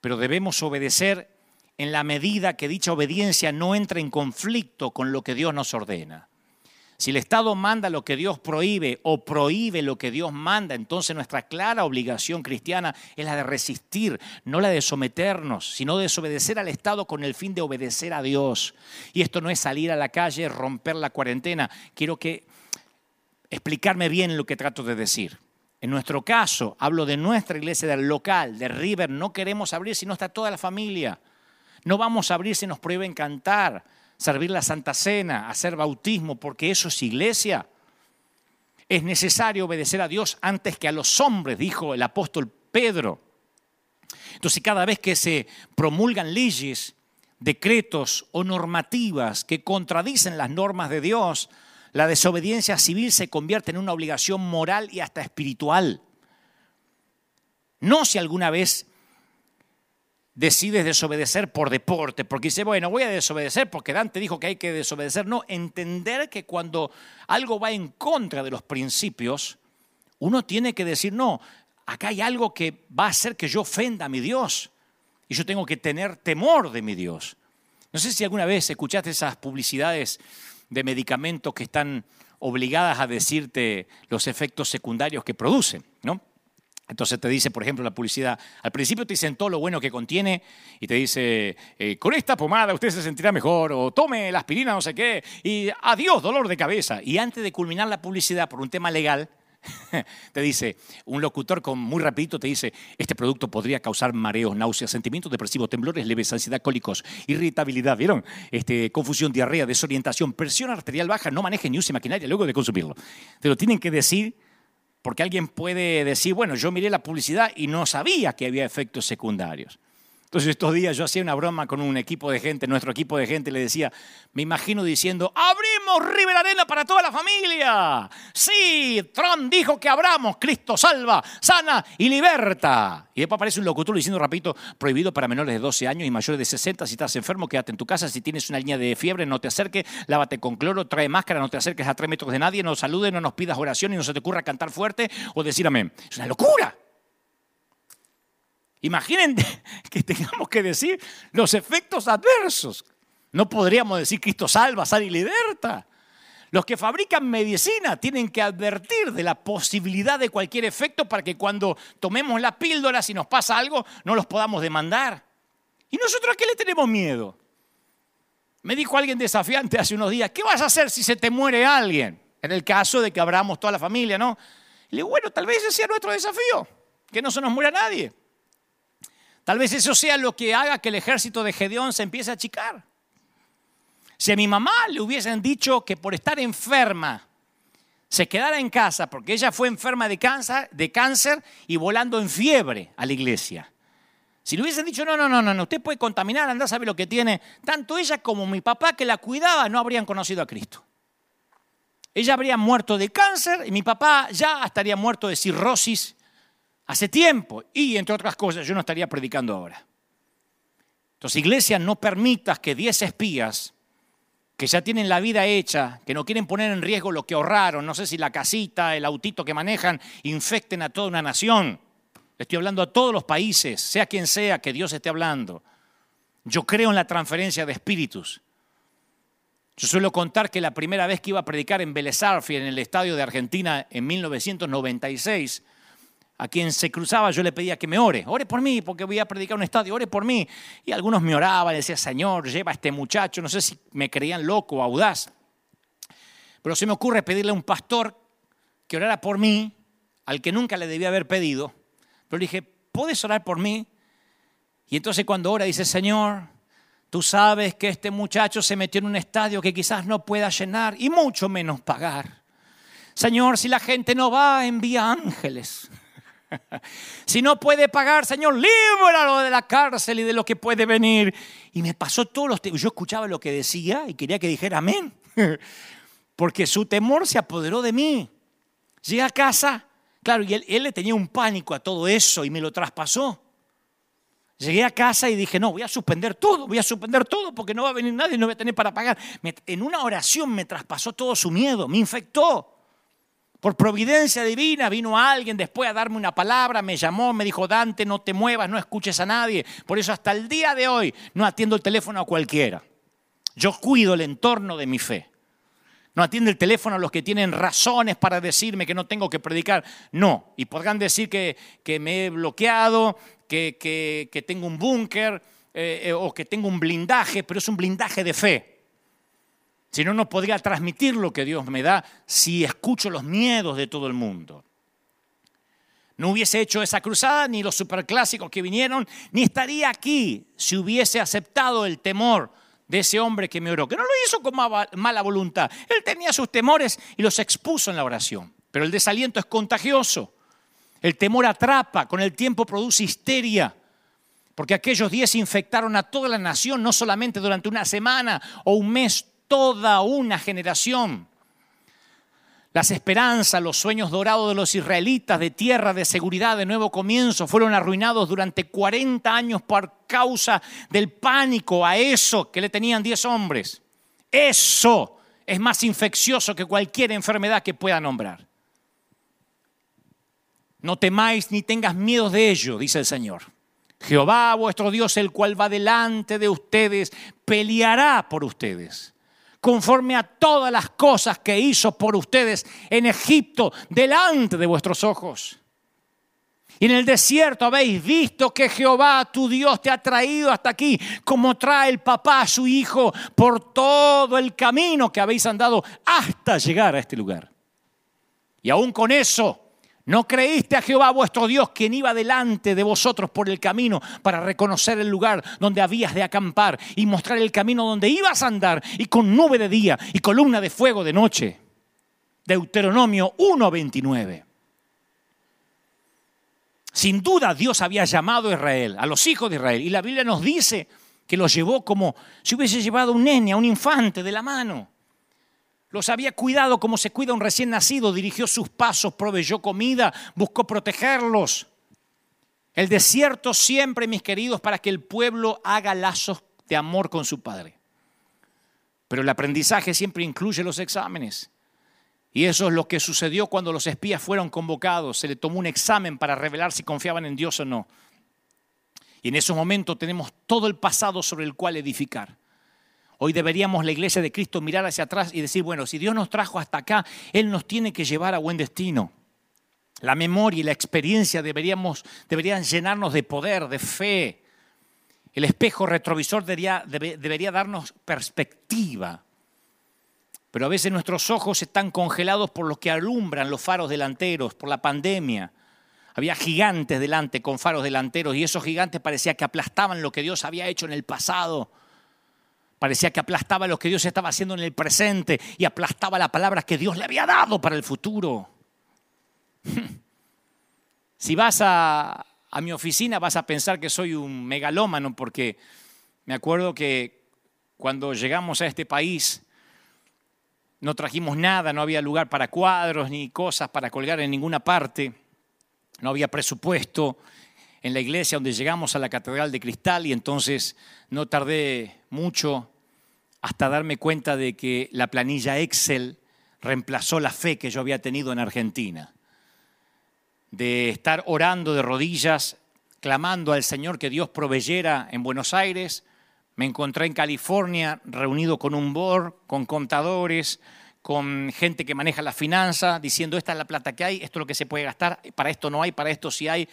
pero debemos obedecer en la medida que dicha obediencia no entra en conflicto con lo que Dios nos ordena. Si el Estado manda lo que Dios prohíbe o prohíbe lo que Dios manda, entonces nuestra clara obligación cristiana es la de resistir, no la de someternos, sino de desobedecer al Estado con el fin de obedecer a Dios. Y esto no es salir a la calle, romper la cuarentena. Quiero que explicarme bien lo que trato de decir. En nuestro caso, hablo de nuestra iglesia, del local, de River, no queremos abrir si no está toda la familia. No vamos a abrir si nos prohíben cantar, servir la Santa Cena, hacer bautismo, porque eso es iglesia. Es necesario obedecer a Dios antes que a los hombres, dijo el apóstol Pedro. Entonces cada vez que se promulgan leyes, decretos o normativas que contradicen las normas de Dios, la desobediencia civil se convierte en una obligación moral y hasta espiritual. No si alguna vez decides desobedecer por deporte, porque dice, bueno, voy a desobedecer porque Dante dijo que hay que desobedecer. No, entender que cuando algo va en contra de los principios, uno tiene que decir, no, acá hay algo que va a hacer que yo ofenda a mi Dios y yo tengo que tener temor de mi Dios. No sé si alguna vez escuchaste esas publicidades de medicamentos que están obligadas a decirte los efectos secundarios que producen, ¿no? Entonces te dice, por ejemplo, la publicidad, al principio te dicen todo lo bueno que contiene y te dice, eh, con esta pomada usted se sentirá mejor, o tome la aspirina, no sé qué, y adiós, dolor de cabeza. Y antes de culminar la publicidad por un tema legal, te dice, un locutor con muy rapidito te dice, este producto podría causar mareos, náuseas, sentimientos depresivos, temblores leves, ansiedad, cólicos, irritabilidad, ¿vieron? Este, confusión, diarrea, desorientación, presión arterial baja, no maneje ni use maquinaria luego de consumirlo. Te lo tienen que decir porque alguien puede decir, bueno, yo miré la publicidad y no sabía que había efectos secundarios. Entonces estos días yo hacía una broma con un equipo de gente, nuestro equipo de gente, le decía, me imagino diciendo, abrimos River Arena para toda la familia. Sí, Trump dijo que abramos, Cristo salva, sana y liberta. Y después aparece un locutor diciendo, rapidito, prohibido para menores de 12 años y mayores de 60, si estás enfermo, quédate en tu casa, si tienes una línea de fiebre, no te acerques, lávate con cloro, trae máscara, no te acerques a tres metros de nadie, no saludes, no nos pidas oración y no se te ocurra cantar fuerte o decir amén. Es una locura. Imaginen que tengamos que decir los efectos adversos. No podríamos decir Cristo salva, sal y liberta. Los que fabrican medicina tienen que advertir de la posibilidad de cualquier efecto para que cuando tomemos la píldora, si nos pasa algo, no los podamos demandar. ¿Y nosotros a qué le tenemos miedo? Me dijo alguien desafiante hace unos días, ¿qué vas a hacer si se te muere alguien? En el caso de que abramos toda la familia, ¿no? Y le digo, bueno, tal vez ese sea nuestro desafío, que no se nos muera nadie. Tal vez eso sea lo que haga que el ejército de Gedeón se empiece a achicar. Si a mi mamá le hubiesen dicho que por estar enferma se quedara en casa porque ella fue enferma de cáncer, de cáncer y volando en fiebre a la iglesia. Si le hubiesen dicho, no, no, no, no, usted puede contaminar, anda, sabe lo que tiene, tanto ella como mi papá que la cuidaba no habrían conocido a Cristo. Ella habría muerto de cáncer y mi papá ya estaría muerto de cirrosis hace tiempo. Y entre otras cosas, yo no estaría predicando ahora. Entonces, iglesia, no permitas que 10 espías que ya tienen la vida hecha, que no quieren poner en riesgo lo que ahorraron, no sé si la casita, el autito que manejan, infecten a toda una nación. Estoy hablando a todos los países, sea quien sea que Dios esté hablando. Yo creo en la transferencia de espíritus. Yo suelo contar que la primera vez que iba a predicar en Vélez en el estadio de Argentina, en 1996, a quien se cruzaba yo le pedía que me ore, ore por mí, porque voy a predicar un estadio, ore por mí. Y algunos me oraban, decía, Señor, lleva a este muchacho, no sé si me creían loco o audaz. Pero se me ocurre pedirle a un pastor que orara por mí, al que nunca le debía haber pedido. Pero le dije, ¿puedes orar por mí? Y entonces cuando ora dice, Señor, Tú sabes que este muchacho se metió en un estadio que quizás no pueda llenar y mucho menos pagar. Señor, si la gente no va, envía ángeles. si no puede pagar, Señor, líbralo de la cárcel y de lo que puede venir. Y me pasó todos los Yo escuchaba lo que decía y quería que dijera amén. Porque su temor se apoderó de mí. Llegué a casa, claro, y él, le tenía un pánico a todo eso y me lo traspasó. Llegué a casa y dije, no, voy a suspender todo, voy a suspender todo porque no va a venir nadie, no voy a tener para pagar. en una oración me traspasó todo su miedo, me infectó. Por providencia divina vino alguien después a darme una palabra, me llamó, me dijo, Dante, no te muevas, no escuches a nadie. Por eso hasta el día de hoy no atiendo el teléfono a cualquiera. Yo cuido el entorno de mi fe. No atiende el teléfono a los que tienen razones para decirme que no tengo que predicar. No. Y podrán decir que, que me he bloqueado, que, tengo un búnker eh, eh, o que tengo un blindaje, pero es un blindaje de fe. Si no, no podría transmitir lo que Dios me da si escucho los miedos de todo el mundo. No hubiese hecho esa cruzada, ni los superclásicos que vinieron, ni estaría aquí si hubiese aceptado el temor de ese hombre que me oró, que no lo hizo con mala voluntad. Él tenía sus temores y los expuso en la oración. Pero el desaliento es contagioso. El temor atrapa, con el tiempo produce histeria, porque aquellos días infectaron a toda la nación, no solamente durante una semana o un mes, toda una generación. Las esperanzas, los sueños dorados de los israelitas de tierra, de seguridad, de nuevo comienzo, fueron arruinados durante 40 años por causa del pánico a eso que le tenían 10 hombres. Eso es más infeccioso que cualquier enfermedad que pueda nombrar. No temáis ni tengas miedo de ello, dice el Señor. Jehová vuestro Dios, el cual va delante de ustedes, peleará por ustedes, conforme a todas las cosas que hizo por ustedes en Egipto, delante de vuestros ojos. Y en el desierto habéis visto que Jehová tu Dios te ha traído hasta aquí, como trae el papá a su hijo por todo el camino que habéis andado hasta llegar a este lugar. Y aún con eso, ¿No creíste a Jehová vuestro Dios, quien iba delante de vosotros por el camino para reconocer el lugar donde habías de acampar y mostrar el camino donde ibas a andar y con nube de día y columna de fuego de noche? Deuteronomio 1.29. Sin duda Dios había llamado a Israel, a los hijos de Israel, y la Biblia nos dice que los llevó como si hubiese llevado un nene, a un infante de la mano. Los había cuidado como se cuida un recién nacido, dirigió sus pasos, proveyó comida, buscó protegerlos. El desierto siempre, mis queridos, para que el pueblo haga lazos de amor con su padre. Pero el aprendizaje siempre incluye los exámenes. Y eso es lo que sucedió cuando los espías fueron convocados. Se le tomó un examen para revelar si confiaban en Dios o no. Y en ese momento tenemos todo el pasado sobre el cual edificar. Hoy deberíamos la iglesia de Cristo mirar hacia atrás y decir, bueno, si Dios nos trajo hasta acá, Él nos tiene que llevar a buen destino. La memoria y la experiencia deberíamos, deberían llenarnos de poder, de fe. El espejo retrovisor debería, debería darnos perspectiva. Pero a veces nuestros ojos están congelados por lo que alumbran los faros delanteros, por la pandemia. Había gigantes delante con faros delanteros y esos gigantes parecía que aplastaban lo que Dios había hecho en el pasado. Parecía que aplastaba lo que Dios estaba haciendo en el presente y aplastaba la palabra que Dios le había dado para el futuro. Si vas a, a mi oficina vas a pensar que soy un megalómano porque me acuerdo que cuando llegamos a este país no trajimos nada, no había lugar para cuadros ni cosas para colgar en ninguna parte, no había presupuesto en la iglesia donde llegamos a la Catedral de Cristal y entonces no tardé mucho hasta darme cuenta de que la planilla Excel reemplazó la fe que yo había tenido en Argentina de estar orando de rodillas, clamando al Señor que Dios proveyera en Buenos Aires. Me encontré en California reunido con un board, con contadores, con gente que maneja la finanza, diciendo esta es la plata que hay, esto es lo que se puede gastar, para esto no hay, para esto sí hay.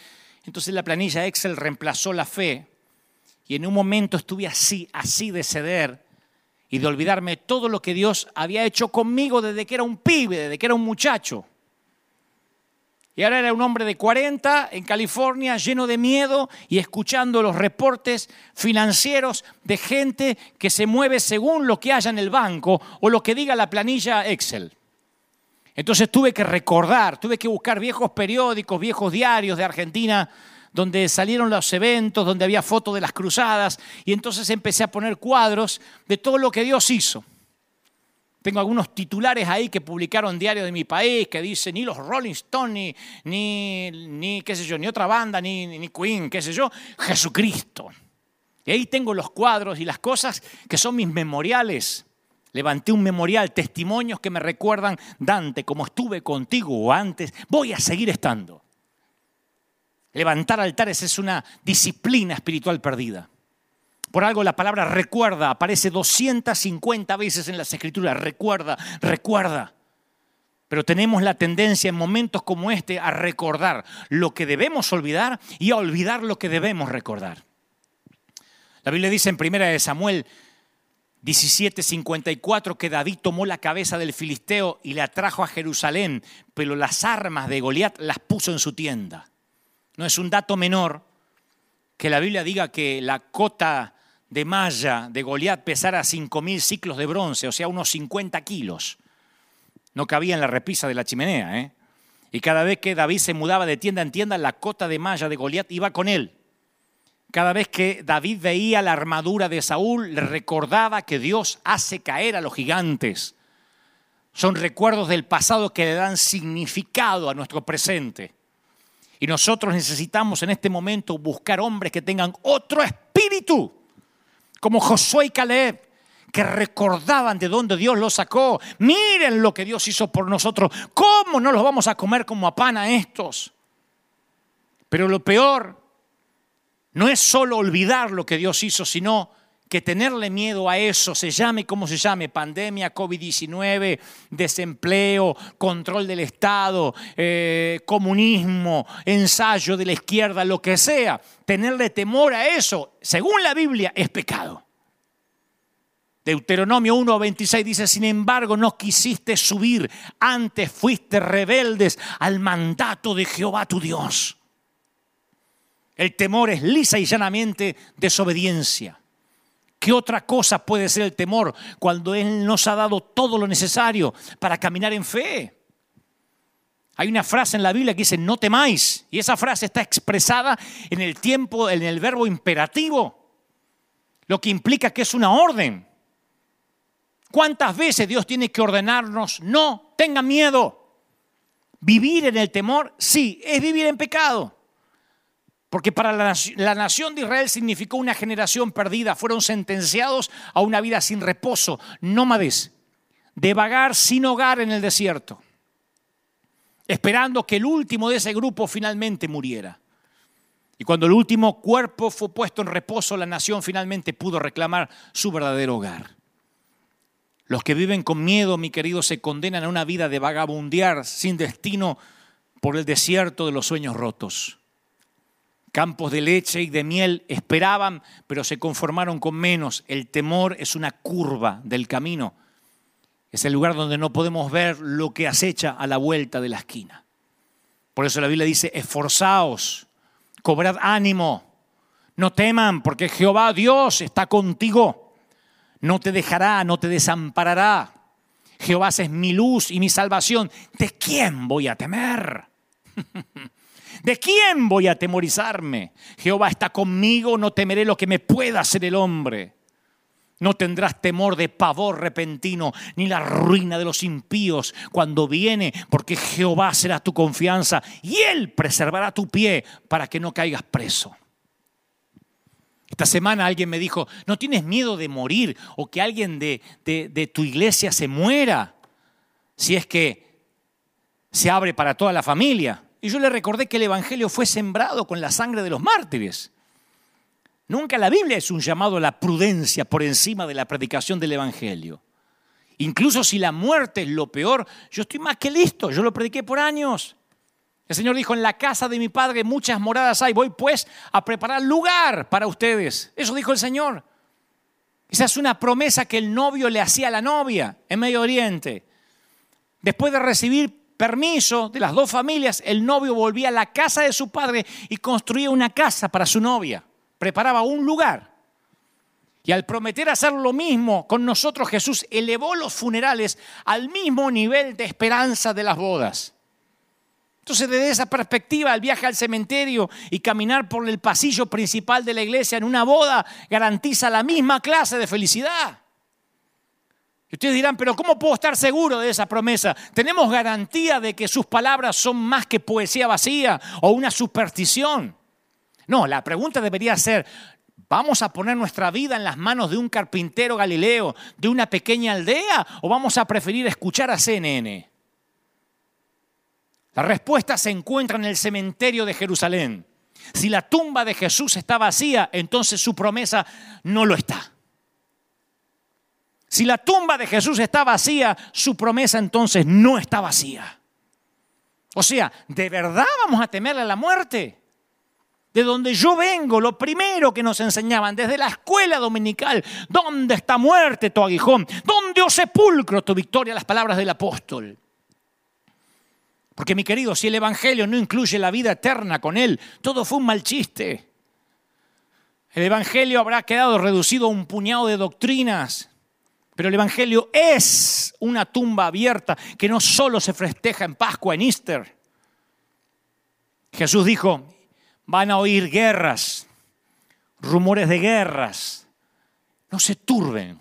Entonces la planilla Excel reemplazó la fe y en un momento estuve así, así de ceder y de olvidarme todo lo que Dios había hecho conmigo desde que era un pibe, desde que era un muchacho. Y ahora era un hombre de 40 en California, lleno de miedo y escuchando los reportes financieros de gente que se mueve según lo que haya en el banco o lo que diga la planilla Excel. Entonces tuve que recordar, tuve que buscar viejos periódicos, viejos diarios de Argentina, donde salieron los eventos, donde había fotos de las cruzadas, y entonces empecé a poner cuadros de todo lo que Dios hizo. Tengo algunos titulares ahí que publicaron diarios de mi país que dicen ni los Rolling Stones, ni, ni, qué sé yo, ni otra banda, ni, ni Queen, qué sé yo, Jesucristo. Y ahí tengo los cuadros y las cosas que son mis memoriales. Levanté un memorial, testimonios que me recuerdan, Dante, como estuve contigo o antes, voy a seguir estando. Levantar altares es una disciplina espiritual perdida. Por algo la palabra recuerda aparece 250 veces en las escrituras. Recuerda, recuerda. Pero tenemos la tendencia en momentos como este a recordar lo que debemos olvidar y a olvidar lo que debemos recordar. La Biblia dice en 1 Samuel 17:54 que David tomó la cabeza del filisteo y la trajo a Jerusalén, pero las armas de Goliat las puso en su tienda. No es un dato menor que la Biblia diga que la cota de malla de Goliat pesara 5.000 ciclos de bronce, o sea, unos 50 kilos. No cabía en la repisa de la chimenea. ¿eh? Y cada vez que David se mudaba de tienda en tienda, la cota de malla de Goliat iba con él. Cada vez que David veía la armadura de Saúl, le recordaba que Dios hace caer a los gigantes. Son recuerdos del pasado que le dan significado a nuestro presente. Y nosotros necesitamos en este momento buscar hombres que tengan otro espíritu como Josué y Caleb, que recordaban de dónde Dios los sacó. Miren lo que Dios hizo por nosotros. ¿Cómo no los vamos a comer como a pan a estos? Pero lo peor no es solo olvidar lo que Dios hizo, sino que tenerle miedo a eso, se llame como se llame, pandemia, COVID-19, desempleo, control del Estado, eh, comunismo, ensayo de la izquierda, lo que sea, tenerle temor a eso, según la Biblia, es pecado. Deuteronomio 1:26 dice, sin embargo, no quisiste subir, antes fuiste rebeldes al mandato de Jehová tu Dios. El temor es lisa y llanamente desobediencia. ¿Qué otra cosa puede ser el temor cuando Él nos ha dado todo lo necesario para caminar en fe? Hay una frase en la Biblia que dice, no temáis. Y esa frase está expresada en el tiempo, en el verbo imperativo, lo que implica que es una orden. ¿Cuántas veces Dios tiene que ordenarnos, no, tengan miedo? Vivir en el temor, sí, es vivir en pecado. Porque para la, nación de Israel significó una generación perdida. Fueron sentenciados a una vida sin reposo, nómades, de vagar sin hogar en el desierto, esperando que el último de ese grupo finalmente muriera. Y cuando el último cuerpo fue puesto en reposo, la nación finalmente pudo reclamar su verdadero hogar. Los que viven con miedo, mi querido, se condenan a una vida de vagabundear sin destino por el desierto de los sueños rotos. Campos de leche y de miel esperaban, pero se conformaron con menos. El temor es una curva del camino. Es el lugar donde no podemos ver lo que acecha a la vuelta de la esquina. Por eso la Biblia dice, esforzaos, cobrad ánimo, no teman, porque Jehová Dios está contigo. No te dejará, no te desamparará. Jehová es mi luz y mi salvación. ¿De quién voy a temer? ¿De quién voy a temorizarme? Jehová está conmigo, no temeré lo que me pueda hacer el hombre. No tendrás temor de pavor repentino, ni la ruina de los impíos cuando viene, porque Jehová será tu confianza y Él preservará tu pie para que no caigas preso. Esta semana alguien me dijo, ¿no tienes miedo de morir o que alguien de, de tu iglesia se muera si es que se abre para toda la familia? Y yo le recordé que el Evangelio fue sembrado con la sangre de los mártires. Nunca la Biblia es un llamado a la prudencia por encima de la predicación del Evangelio. Incluso si la muerte es lo peor, yo estoy más que listo, yo lo prediqué por años. El Señor dijo, en la casa de mi Padre muchas moradas hay, voy pues a preparar lugar para ustedes. Eso dijo el Señor. Esa es una promesa que el novio le hacía a la novia en Medio Oriente. Después de recibir permiso de las dos familias, el novio volvía a la casa de su padre y construía una casa para su novia. Preparaba un lugar. Y al prometer hacer lo mismo con nosotros, Jesús elevó los funerales al mismo nivel de esperanza de las bodas. Entonces, desde esa perspectiva, el viaje al cementerio y caminar por el pasillo principal de la iglesia en una boda garantiza la misma clase de felicidad. Y ustedes dirán, pero ¿cómo puedo estar seguro de esa promesa? ¿Tenemos garantía de que sus palabras son más que poesía vacía o una superstición? No, la pregunta debería ser, ¿vamos a poner nuestra vida en las manos de un carpintero galileo de una pequeña aldea o vamos a preferir escuchar a CNN? La respuesta se encuentra en el cementerio de Jerusalén. Si la tumba de Jesús está vacía, entonces su promesa no lo está. Si la tumba de Jesús está vacía, su promesa entonces no está vacía. O sea, ¿de verdad vamos a temerle a la muerte? De donde yo vengo, lo primero que nos enseñaban desde la escuela dominical, ¿dónde está muerte tu aguijón? ¿Dónde o sepulcro tu victoria? Las palabras del apóstol. Porque mi querido, si el Evangelio no incluye la vida eterna con él, todo fue un mal chiste. El Evangelio habrá quedado reducido a un puñado de doctrinas pero el Evangelio es una tumba abierta que no solo se festeja en Pascua, en Easter. Jesús dijo, van a oír guerras, rumores de guerras. No se turben,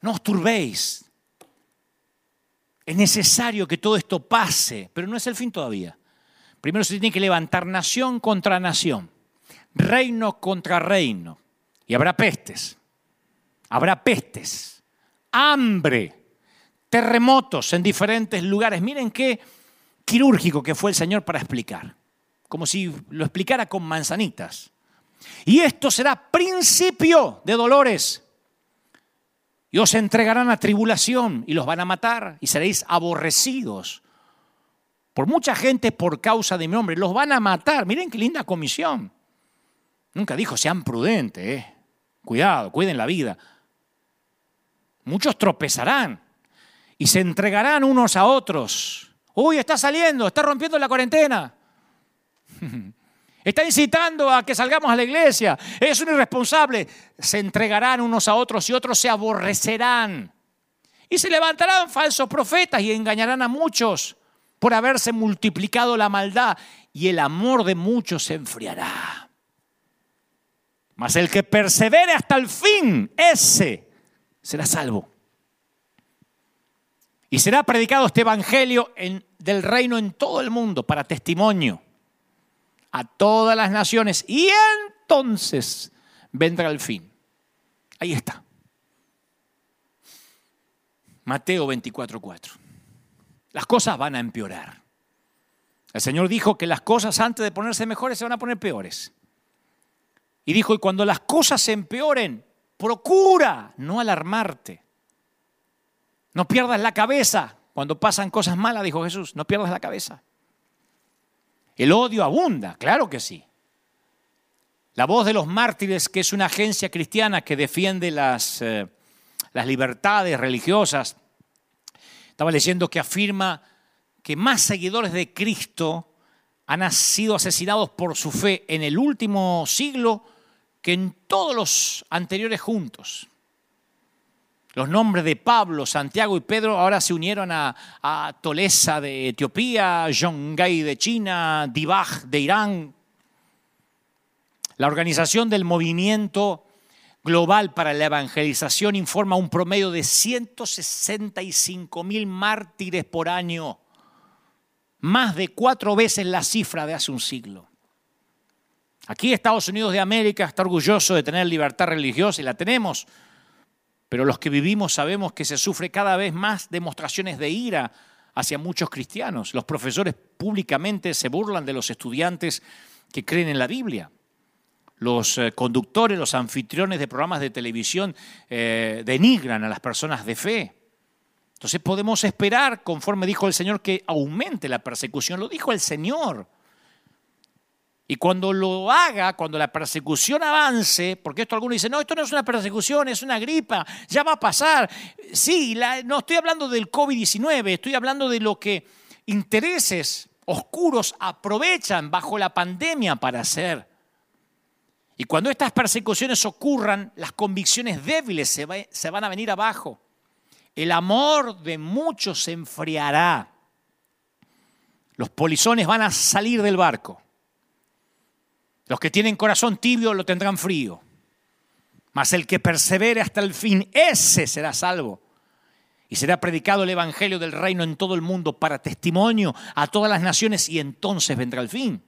no os turbéis. Es necesario que todo esto pase, pero no es el fin todavía. Primero se tiene que levantar nación contra nación, reino contra reino, y habrá pestes habrá pestes, hambre, terremotos en diferentes lugares. Miren qué quirúrgico que fue el Señor para explicar, como si lo explicara con manzanitas. Y esto será principio de dolores. Y os entregarán a tribulación y los van a matar y seréis aborrecidos por mucha gente por causa de mi nombre. Los van a matar. Miren qué linda comisión. Nunca dijo sean prudentes. Eh. Cuidado, cuiden la vida. Muchos tropezarán y se entregarán unos a otros. Uy, está saliendo, está rompiendo la cuarentena. Está incitando a que salgamos a la iglesia. Es un irresponsable. Se entregarán unos a otros y otros se aborrecerán. Y se levantarán falsos profetas y engañarán a muchos por haberse multiplicado la maldad y el amor de muchos se enfriará. Mas el que persevere hasta el fin, ese será salvo. Y será predicado este Evangelio del reino en todo el mundo para testimonio a todas las naciones. Y entonces vendrá el fin. Ahí está. Mateo 24:4. Las cosas van a empeorar. El Señor dijo que las cosas antes de ponerse mejores se van a poner peores. Y dijo, y cuando las cosas se empeoren, Procura no alarmarte. No pierdas la cabeza cuando pasan cosas malas, dijo Jesús. No pierdas la cabeza. El odio abunda, claro que sí. La voz de los mártires, que es una agencia cristiana que defiende las, eh, las libertades religiosas, estaba leyendo que afirma que más seguidores de Cristo han sido asesinados por su fe en el último siglo que en todos los anteriores juntos. Los nombres de Pablo, Santiago y Pedro ahora se unieron a, Tolesa de Etiopía, Yongay de China, Dibaj de Irán. La organización del movimiento global para la evangelización informa un promedio de 165 mil mártires por año, más de cuatro veces la cifra de hace un siglo. Aquí Estados Unidos de América está orgulloso de tener libertad religiosa y la tenemos, pero los que vivimos sabemos que se sufre cada vez más demostraciones de ira hacia muchos cristianos. Los profesores públicamente se burlan de los estudiantes que creen en la Biblia los eh, conductores, los anfitriones de programas de televisión eh, denigran a las personas de fe. Entonces podemos esperar, conforme dijo el Señor, que aumente la persecución. Lo dijo el Señor. Y cuando lo haga, cuando la persecución avance, porque esto algunos dicen, no, esto no es una persecución, es una gripa, ya va a pasar. Sí, no estoy hablando del COVID-19, estoy hablando de lo que intereses oscuros aprovechan bajo la pandemia para hacer. Y cuando estas persecuciones ocurran, las convicciones débiles se, van a venir abajo. El amor de muchos se enfriará. Los polizones van a salir del barco. Los que tienen corazón tibio lo tendrán frío. Mas el que persevere hasta el fin, ese será salvo. Y será predicado el Evangelio del reino en todo el mundo para testimonio a todas las naciones y entonces vendrá el fin.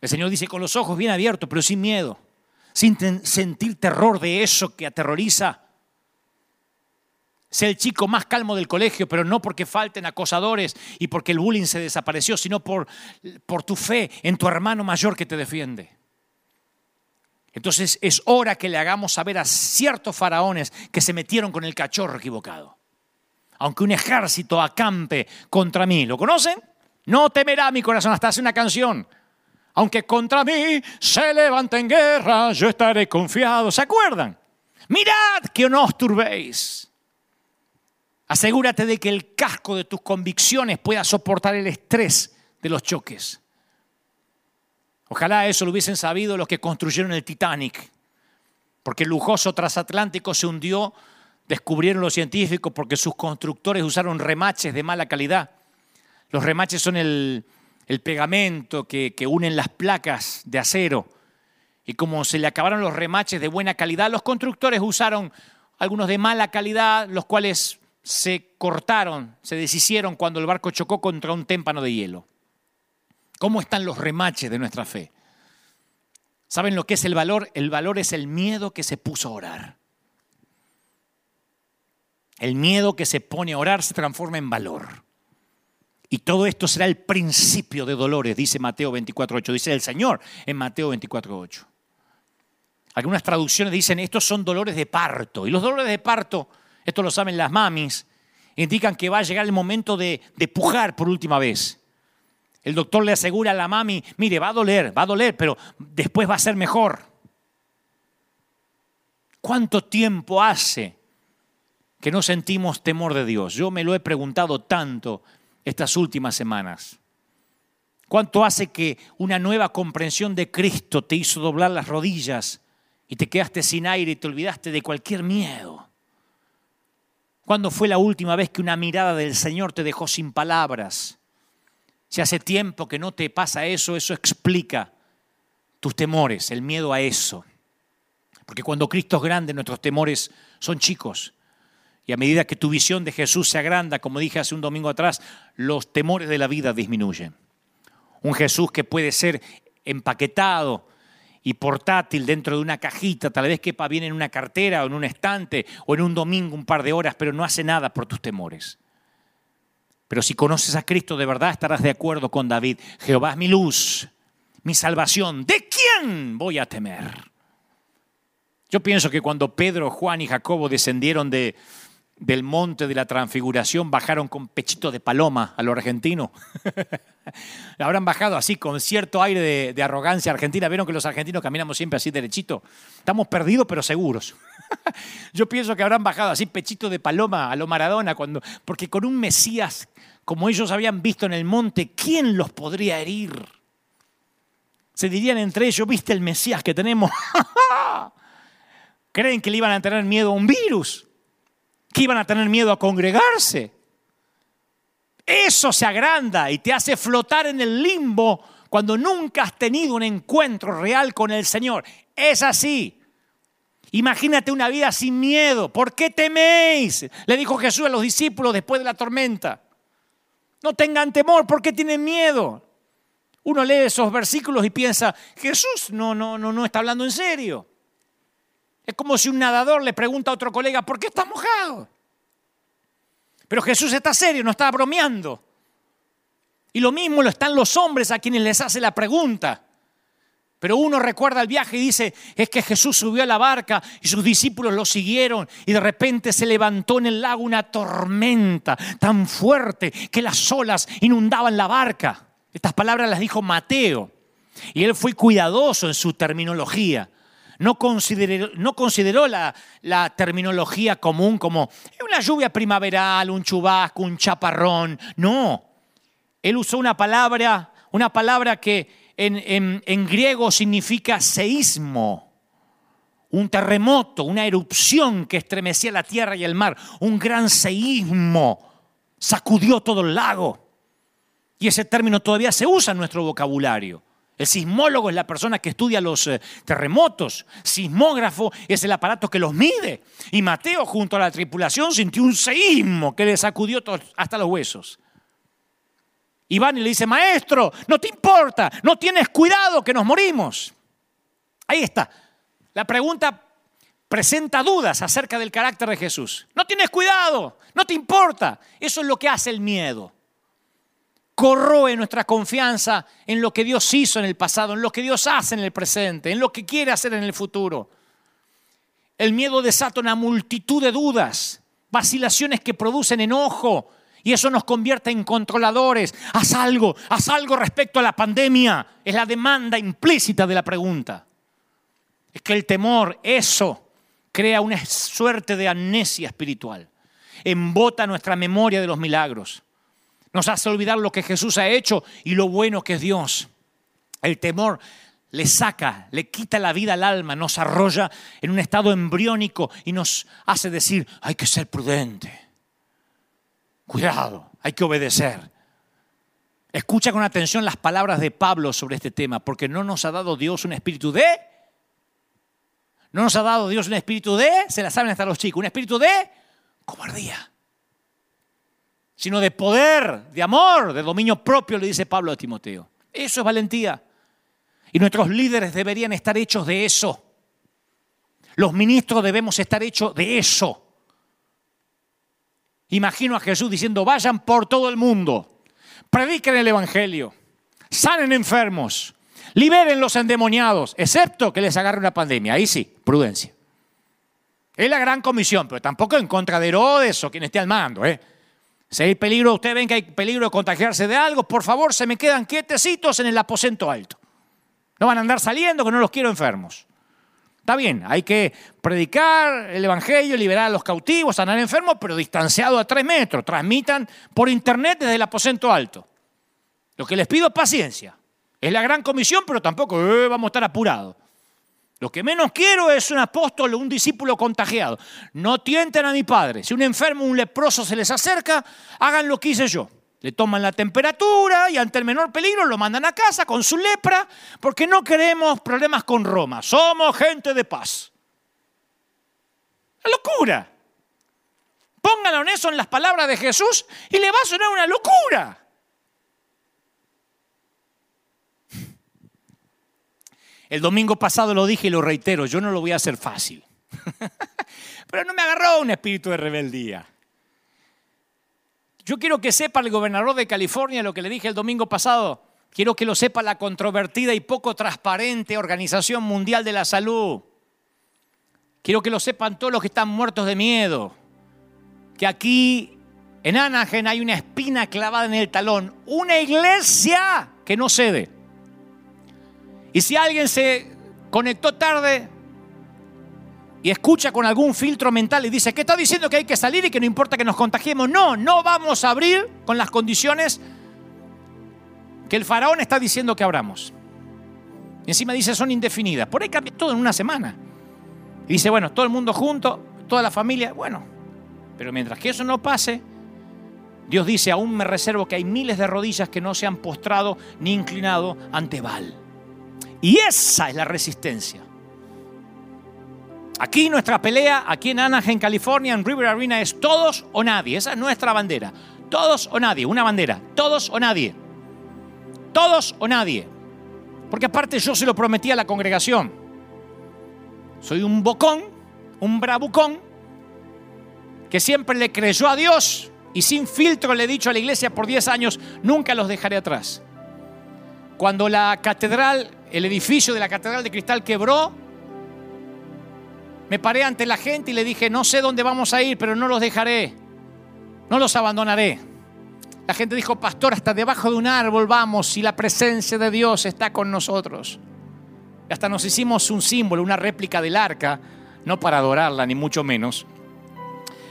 El Señor dice con los ojos bien abiertos, pero sin miedo, sin sentir terror de eso que aterroriza. Sé el chico más calmo del colegio, pero no porque falten acosadores y porque el bullying se desapareció, sino por, por tu fe en tu hermano mayor que te defiende. Entonces es hora que le hagamos saber a ciertos faraones que se metieron con el cachorro equivocado. Aunque un ejército acampe contra mí, ¿lo conocen? No temerá mi corazón, hasta hace una canción aunque contra mí se levanta en guerra, yo estaré confiado. ¿Se acuerdan? Mirad que no os turbéis. Asegúrate de que el casco de tus convicciones pueda soportar el estrés de los choques. Ojalá eso lo hubiesen sabido los que construyeron el Titanic, porque el lujoso transatlántico se hundió, descubrieron los científicos porque sus constructores usaron remaches de mala calidad. Los remaches son el, el pegamento que, unen las placas de acero. Y como se le acabaron los remaches de buena calidad, los constructores usaron algunos de mala calidad, los cuales se cortaron, se deshicieron cuando el barco chocó contra un témpano de hielo. ¿Cómo están los remaches de nuestra fe? ¿Saben lo que es el valor? El valor es el miedo que se puso a orar. El miedo que se pone a orar se transforma en valor. Y todo esto será el principio de dolores, dice Mateo 24.8, dice el Señor en Mateo 24.8. Algunas traducciones dicen, estos son dolores de parto. Y los dolores de parto, esto lo saben las mamis, indican que va a llegar el momento de, de pujar por última vez. El doctor le asegura a la mami, mire, va a doler, va a doler, pero después va a ser mejor. ¿Cuánto tiempo hace que no sentimos temor de Dios? Yo me lo he preguntado tanto estas últimas semanas? ¿Cuánto hace que una nueva comprensión de Cristo te hizo doblar las rodillas y te quedaste sin aire y te olvidaste de cualquier miedo? ¿Cuándo fue la última vez que una mirada del Señor te dejó sin palabras? Si hace tiempo que no te pasa eso, eso explica tus temores, el miedo a eso. Porque cuando Cristo es grande, nuestros temores son chicos. Y a medida que tu visión de Jesús se agranda, como dije hace un domingo atrás, los temores de la vida disminuyen. Un Jesús que puede ser empaquetado y portátil dentro de una cajita, tal vez quepa bien en una cartera o en un estante o en un domingo un par de horas, pero no hace nada por tus temores. Pero si conoces a Cristo de verdad, estarás de acuerdo con David. Jehová es mi luz, mi salvación. ¿De quién voy a temer? Yo pienso que cuando Pedro, Juan y Jacobo descendieron de, del monte de la transfiguración bajaron con pechito de paloma a lo argentino. Habrán bajado así con cierto aire de, arrogancia argentina. Vieron que los argentinos caminamos siempre así derechito. Estamos perdidos pero seguros. Yo pienso que habrán bajado así pechito de paloma a lo Maradona, cuando, porque con un Mesías como ellos habían visto en el monte, ¿quién los podría herir? Se dirían entre ellos, ¿viste el Mesías que tenemos? ¿Creen que le iban a tener miedo a un virus? Que iban a tener miedo a congregarse. Eso se agranda y te hace flotar en el limbo cuando nunca has tenido un encuentro real con el Señor. Es así. Imagínate una vida sin miedo. ¿Por qué teméis? Le dijo Jesús a los discípulos después de la tormenta. No tengan temor, ¿por qué tienen miedo? Uno lee esos versículos y piensa, Jesús no, no, no, no está hablando en serio. Es como si un nadador le pregunta a otro colega, ¿por qué estás mojado? Pero Jesús está serio, no está bromeando. Y lo mismo lo están los hombres a quienes les hace la pregunta. Pero uno recuerda el viaje y dice, es que Jesús subió a la barca y sus discípulos lo siguieron y de repente se levantó en el lago una tormenta tan fuerte que las olas inundaban la barca. Estas palabras las dijo Mateo y él fue cuidadoso en su terminología. No consideró, la, terminología común como una lluvia primaveral, un chubasco, un chaparrón. No, él usó una palabra, una palabra que en, griego significa seísmo, un terremoto, una erupción que estremecía la tierra y el mar, un gran seísmo, sacudió todo el lago. Y ese término todavía se usa en nuestro vocabulario. El sismólogo es la persona que estudia los eh, terremotos. Sismógrafo es el aparato que los mide. Y Mateo, junto a la tripulación, sintió un seísmo que le sacudió hasta los huesos. Y van y le dice, maestro, no te importa, no tienes cuidado que nos morimos. Ahí está. La pregunta presenta dudas acerca del carácter de Jesús. No tienes cuidado, no te importa. Eso es lo que hace el miedo. Corroe nuestra confianza en lo que Dios hizo en el pasado, en lo que Dios hace en el presente, en lo que quiere hacer en el futuro. El miedo desata una multitud de dudas, vacilaciones que producen enojo, y eso nos convierte en controladores. Haz algo, haz algo respecto a la pandemia. Es la demanda implícita de la pregunta. Es que el temor, eso, crea una suerte de amnesia espiritual. Embota nuestra memoria de los milagros. Nos hace olvidar lo que Jesús ha hecho y lo bueno que es Dios. El temor le saca, le quita la vida al alma, nos arrolla en un estado embriónico y nos hace decir, hay que ser prudente. Cuidado, hay que obedecer. Escucha con atención las palabras de Pablo sobre este tema, porque no nos ha dado Dios un espíritu de... No nos ha dado Dios un espíritu de, se la saben hasta los chicos, un espíritu de cobardía, sino de poder, de amor, de dominio propio, le dice Pablo a Timoteo. Eso es valentía. Y nuestros líderes deberían estar hechos de eso. Los ministros debemos estar hechos de eso. Imagino a Jesús diciendo, vayan por todo el mundo, prediquen el Evangelio, sanen enfermos, liberen los endemoniados, excepto que les agarre una pandemia. Ahí sí, prudencia. Es la gran comisión, pero tampoco en contra de Herodes o quien esté al mando. ¿eh? Si hay peligro, ustedes ven que hay peligro de contagiarse de algo, por favor se me quedan quietecitos en el aposento alto. No van a andar saliendo, que no los quiero enfermos. Está bien, hay que predicar el Evangelio, liberar a los cautivos, sanar enfermos, pero distanciado a tres metros. Transmitan por internet desde el aposento alto. Lo que les pido es paciencia. Es la gran comisión, pero tampoco eh, vamos a estar apurados. Lo que menos quiero es un apóstol o un discípulo contagiado. No tienten a mi padre. Si un enfermo, un leproso se les acerca, hagan lo que hice yo. Le toman la temperatura y ante el menor peligro lo mandan a casa con su lepra porque no queremos problemas con Roma. Somos gente de paz. ¡La locura! Pónganlo en eso en las palabras de Jesús y le va a sonar una locura. El domingo pasado lo dije y lo reitero, yo no lo voy a hacer fácil. Pero no me agarró un espíritu de rebeldía. Yo quiero que sepa el gobernador de California lo que le dije el domingo pasado. Quiero que lo sepa la controvertida y poco transparente Organización Mundial de la Salud. Quiero que lo sepan todos los que están muertos de miedo. Que aquí en Anaheim hay una espina clavada en el talón. Una iglesia que no cede. Y si alguien se conectó tarde, y escucha con algún filtro mental y dice, ¿qué está diciendo que hay que salir y que no importa que nos contagiemos? No, no vamos a abrir con las condiciones que el faraón está diciendo que abramos. Y encima dice, son indefinidas. Por ahí cambia todo en una semana. Y dice, bueno, todo el mundo junto, toda la familia, bueno, Pero mientras que eso no pase, Dios dice, aún me reservo que hay miles de rodillas que no se han postrado ni inclinado ante Baal. Y esa es la resistencia. Aquí nuestra pelea, aquí en Anaheim, California, en River Arena, es todos o nadie. Esa es nuestra bandera. Todos o nadie, una bandera. Todos o nadie. Todos o nadie. Porque aparte yo se lo prometí a la congregación. Soy un bocón, un bravucón, que siempre le creyó a Dios y sin filtro le he dicho a la iglesia por 10 años, nunca los dejaré atrás. Cuando la catedral, el edificio de la catedral de cristal quebró, me paré ante la gente y le dije, no sé dónde vamos a ir, pero no los dejaré, no los abandonaré. La gente dijo, pastor, hasta debajo de un árbol vamos si la presencia de Dios está con nosotros. Y hasta nos hicimos un símbolo, una réplica del arca, no para adorarla, ni mucho menos,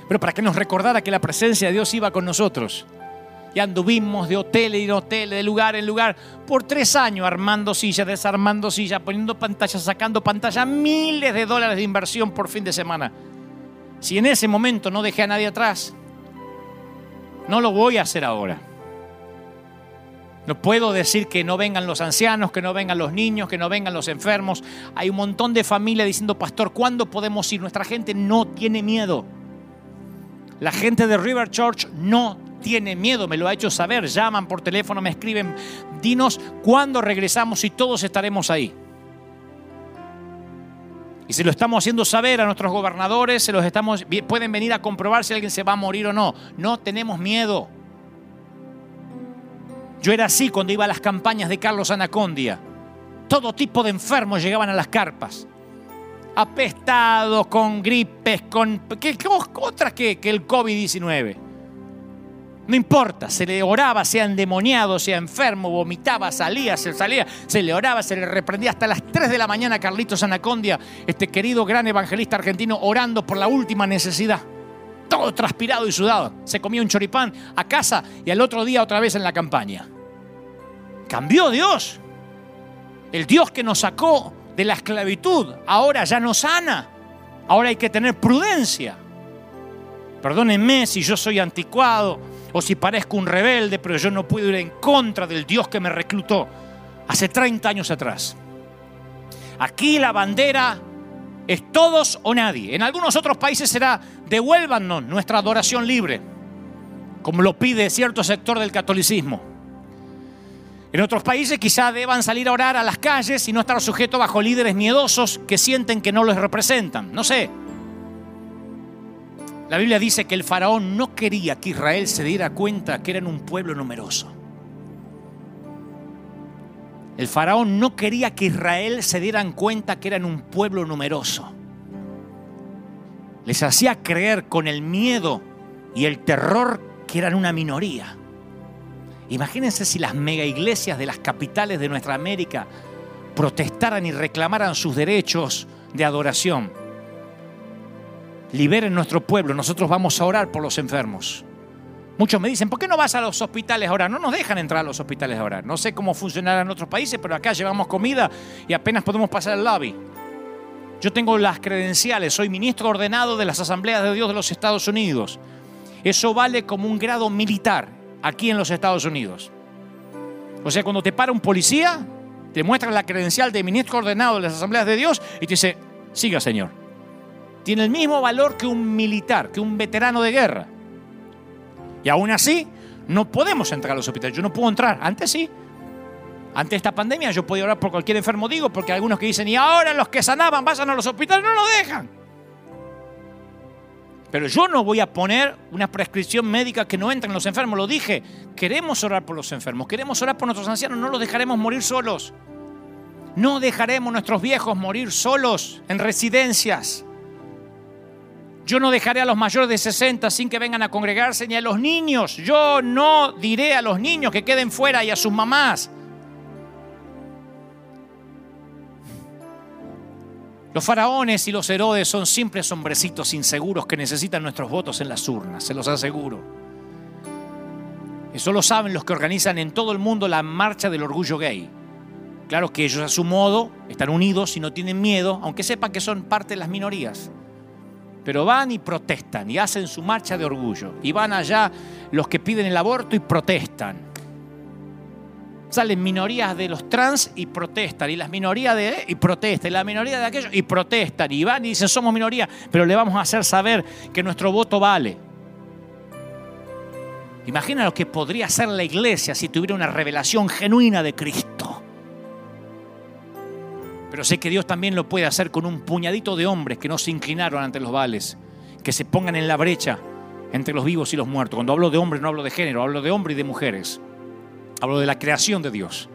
pero para que nos recordara que la presencia de Dios iba con nosotros. Y anduvimos de hotel en hotel, de lugar en lugar, por tres años armando sillas, desarmando sillas, poniendo pantallas, sacando pantallas, miles de dólares de inversión por fin de semana. Si en ese momento no dejé a nadie atrás, no lo voy a hacer ahora. No puedo decir que no vengan los ancianos, que no vengan los niños, que no vengan los enfermos. Hay un montón de familia diciendo, pastor, ¿cuándo podemos ir? Nuestra gente no tiene miedo. La gente de River Church no tiene miedo, me lo ha hecho saber. Llaman por teléfono, me escriben, dinos cuándo regresamos y todos estaremos ahí. Y se lo estamos haciendo saber a nuestros gobernadores, se los estamos, pueden venir a comprobar si alguien se va a morir o no. No tenemos miedo. Yo era así cuando iba a las campañas de Carlos Anacondia. Todo tipo de enfermos llegaban a las carpas apestados, con gripes, con ¿qué, otras que, que el COVID-19. No importa, se le oraba, sea endemoniado, sea enfermo, vomitaba, salía, se salía, se le oraba, se le reprendía hasta las 3 de la mañana Carlitos Anacondia, este querido gran evangelista argentino, orando por la última necesidad. Todo transpirado y sudado. Se comía un choripán a casa y al otro día otra vez en la campaña. Cambió Dios. El Dios que nos sacó de la esclavitud, ahora ya no sana. Ahora hay que tener prudencia. Perdónenme si yo soy anticuado o si parezco un rebelde, pero yo no puedo ir en contra del Dios que me reclutó hace 30 años atrás. Aquí la bandera es todos o nadie. En algunos otros países será devuélvanos nuestra adoración libre, como lo pide cierto sector del catolicismo. En otros países quizá deban salir a orar a las calles y no estar sujetos bajo líderes miedosos que sienten que no los representan. No sé. La Biblia dice que el faraón no quería que Israel se diera cuenta que eran un pueblo numeroso. El faraón no quería que Israel se dieran cuenta que eran un pueblo numeroso. Les hacía creer con el miedo y el terror que eran una minoría. Imagínense si las mega iglesias de las capitales de nuestra América protestaran y reclamaran sus derechos de adoración. Liberen nuestro pueblo, nosotros vamos a orar por los enfermos. Muchos me dicen, ¿por qué no vas a los hospitales ahora? No nos dejan entrar a los hospitales ahora. No sé cómo funcionará en otros países, pero acá llevamos comida y apenas podemos pasar al lobby. Yo tengo las credenciales, soy ministro ordenado de las Asambleas de Dios de los Estados Unidos. Eso vale como un grado militar aquí en los Estados Unidos. O sea, cuando te para un policía, te muestra la credencial de ministro ordenado de las asambleas de Dios y te dice, siga Señor. Tiene el mismo valor que un militar, que un veterano de guerra. Y aún así, no podemos entrar a los hospitales. Yo no puedo entrar. Antes sí. Antes de esta pandemia yo podía orar por cualquier enfermo, digo, porque algunos que dicen, y ahora los que sanaban vayan a los hospitales, no lo dejan. Pero yo no voy a poner una prescripción médica que no entre en los enfermos. Lo dije, queremos orar por los enfermos, queremos orar por nuestros ancianos, no los dejaremos morir solos. No dejaremos nuestros viejos morir solos en residencias. Yo no dejaré a los mayores de 60 sin que vengan a congregarse, ni a los niños. Yo no diré a los niños que queden fuera y a sus mamás. Los faraones y los herodes son simples hombrecitos inseguros que necesitan nuestros votos en las urnas, se los aseguro. Eso lo saben los que organizan en todo el mundo la marcha del orgullo gay. Claro que ellos a su modo están unidos y no tienen miedo, aunque sepan que son parte de las minorías. Pero van y protestan y hacen su marcha de orgullo. Y van allá los que piden el aborto y protestan. Salen minorías de los trans y protestan, y las minorías de y protestan, y la minoría de aquellos y protestan, y van y dicen somos minoría, pero le vamos a hacer saber que nuestro voto vale. Imagina lo que podría hacer la iglesia si tuviera una revelación genuina de Cristo. Pero sé que Dios también lo puede hacer con un puñadito de hombres que no se inclinaron ante los vales, que se pongan en la brecha entre los vivos y los muertos. Cuando hablo de hombres no hablo de género, hablo de hombres y de mujeres. Hablo de la creación de Dios.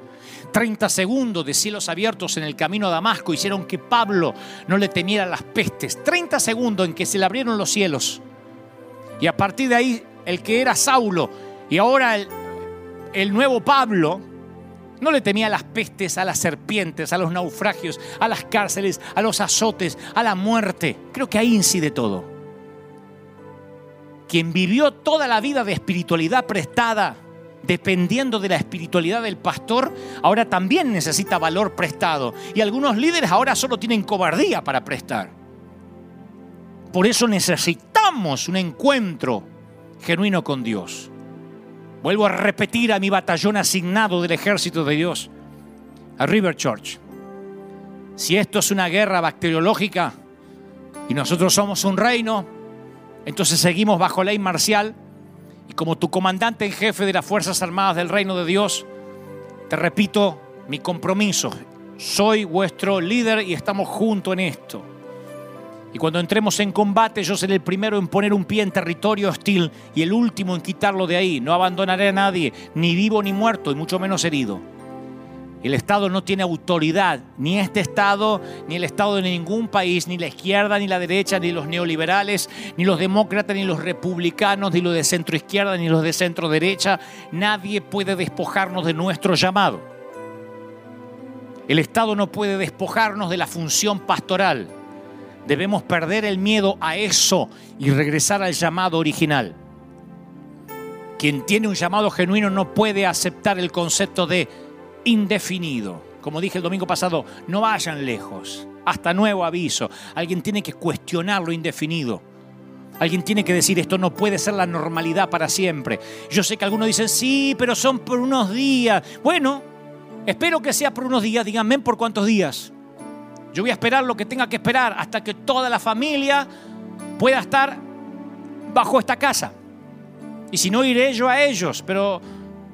30 segundos de cielos abiertos en el camino a Damasco hicieron que Pablo no le temiera las pestes. 30 segundos en que se le abrieron los cielos. Y a partir de ahí, el que era Saulo y ahora el, el nuevo Pablo, no le temía a las pestes, a las serpientes, a los naufragios, a las cárceles, a los azotes, a la muerte. Creo que ahí incide todo. Quien vivió toda la vida de espiritualidad prestada, dependiendo de la espiritualidad del pastor, ahora también necesita valor prestado. Y algunos líderes ahora solo tienen cobardía para prestar. Por eso necesitamos un encuentro genuino con Dios. Vuelvo a repetir a mi batallón asignado del ejército de Dios, a River Church. Si esto es una guerra bacteriológica y nosotros somos un reino, entonces seguimos bajo ley marcial y como tu comandante en jefe de las Fuerzas Armadas del Reino de Dios, te repito mi compromiso. Soy vuestro líder y estamos juntos en esto. Y cuando entremos en combate, yo seré el primero en poner un pie en territorio hostil y el último en quitarlo de ahí. No abandonaré a nadie, ni vivo ni muerto, y mucho menos herido. El Estado no tiene autoridad, ni este Estado, ni el Estado de ningún país, ni la izquierda, ni la derecha, ni los neoliberales, ni los demócratas, ni los republicanos, ni los de centro izquierda, ni los de centro derecha. Nadie puede despojarnos de nuestro llamado. El Estado no puede despojarnos de la función pastoral. Debemos perder el miedo a eso y regresar al llamado original. Quien tiene un llamado genuino no puede aceptar el concepto de indefinido. Como dije el domingo pasado, no vayan lejos. Hasta nuevo aviso. Alguien tiene que cuestionar lo indefinido. Alguien tiene que decir esto no puede ser la normalidad para siempre. Yo sé que algunos dicen, sí, pero son por unos días. Bueno, espero que sea por unos días. Díganme por cuántos días. Yo voy a esperar lo que tenga que esperar hasta que toda la familia pueda estar bajo esta casa. Y si no, iré yo a ellos, pero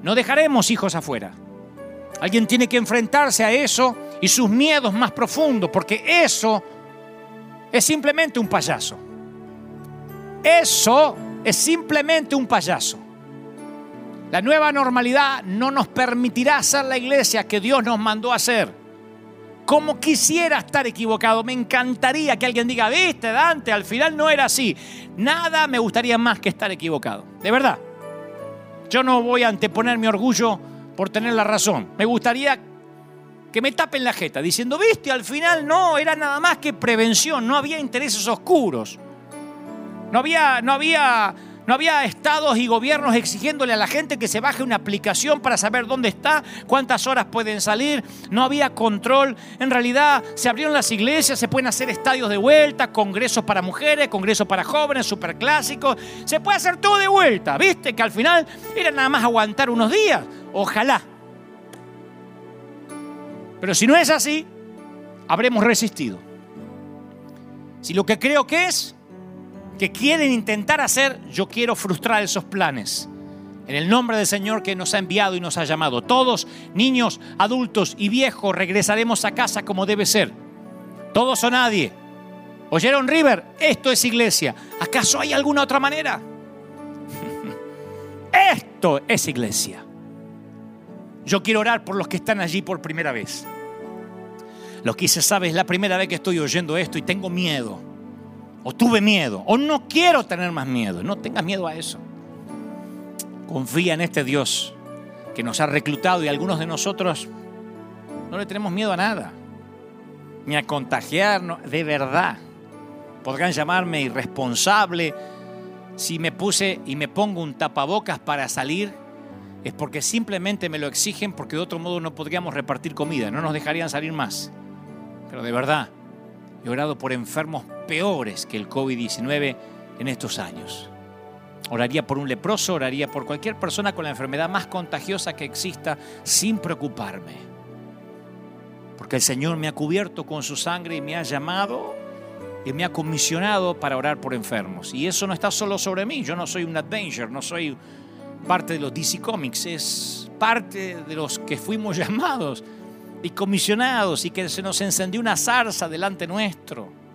no dejaremos hijos afuera. Alguien tiene que enfrentarse a eso y sus miedos más profundos, porque eso es simplemente un payaso. Eso es simplemente un payaso. La nueva normalidad no nos permitirá ser la iglesia que Dios nos mandó a ser. Como quisiera estar equivocado, me encantaría que alguien diga, viste, Dante, al final no era así. Nada me gustaría más que estar equivocado. De verdad. Yo no voy a anteponer mi orgullo por tener la razón. Me gustaría que me tapen la jeta diciendo, viste, al final no, era nada más que prevención, no había intereses oscuros. No había, no había, no había estados y gobiernos exigiéndole a la gente que se baje una aplicación para saber dónde está, cuántas horas pueden salir. No había control. En realidad se abrieron las iglesias, se pueden hacer estadios de vuelta, congresos para mujeres, congresos para jóvenes, superclásicos. Se puede hacer todo de vuelta. Viste que al final era nada más aguantar unos días. Ojalá. Pero si no es así, habremos resistido. Si lo que creo que es, que quieren intentar hacer, yo quiero frustrar esos planes. En el nombre del Señor que nos ha enviado y nos ha llamado. Todos, niños, adultos y viejos, regresaremos a casa como debe ser. Todos o nadie. ¿Oyeron River? Esto es iglesia. ¿Acaso hay alguna otra manera? Esto es iglesia. Yo quiero orar por los que están allí por primera vez. Los que se sabe, es la primera vez que estoy oyendo esto y tengo miedo. O tuve miedo. O no quiero tener más miedo. No tengas miedo a eso. Confía en este Dios que nos ha reclutado y algunos de nosotros no le tenemos miedo a nada. Ni a contagiarnos. De verdad. Podrán llamarme irresponsable si me puse y me pongo un tapabocas para salir es porque simplemente me lo exigen porque de otro modo no podríamos repartir comida, no nos dejarían salir más. Pero de verdad, He orado por enfermos peores que el COVID-19 en estos años. Oraría por un leproso, oraría por cualquier persona con la enfermedad más contagiosa que exista sin preocuparme. Porque el Señor me ha cubierto con su sangre y me ha llamado y me ha comisionado para orar por enfermos. Y eso no está solo sobre mí. Yo no soy un adventure, no soy parte de los DC Comics, es parte de los que fuimos llamados y comisionados y que se nos encendió una zarza delante nuestro.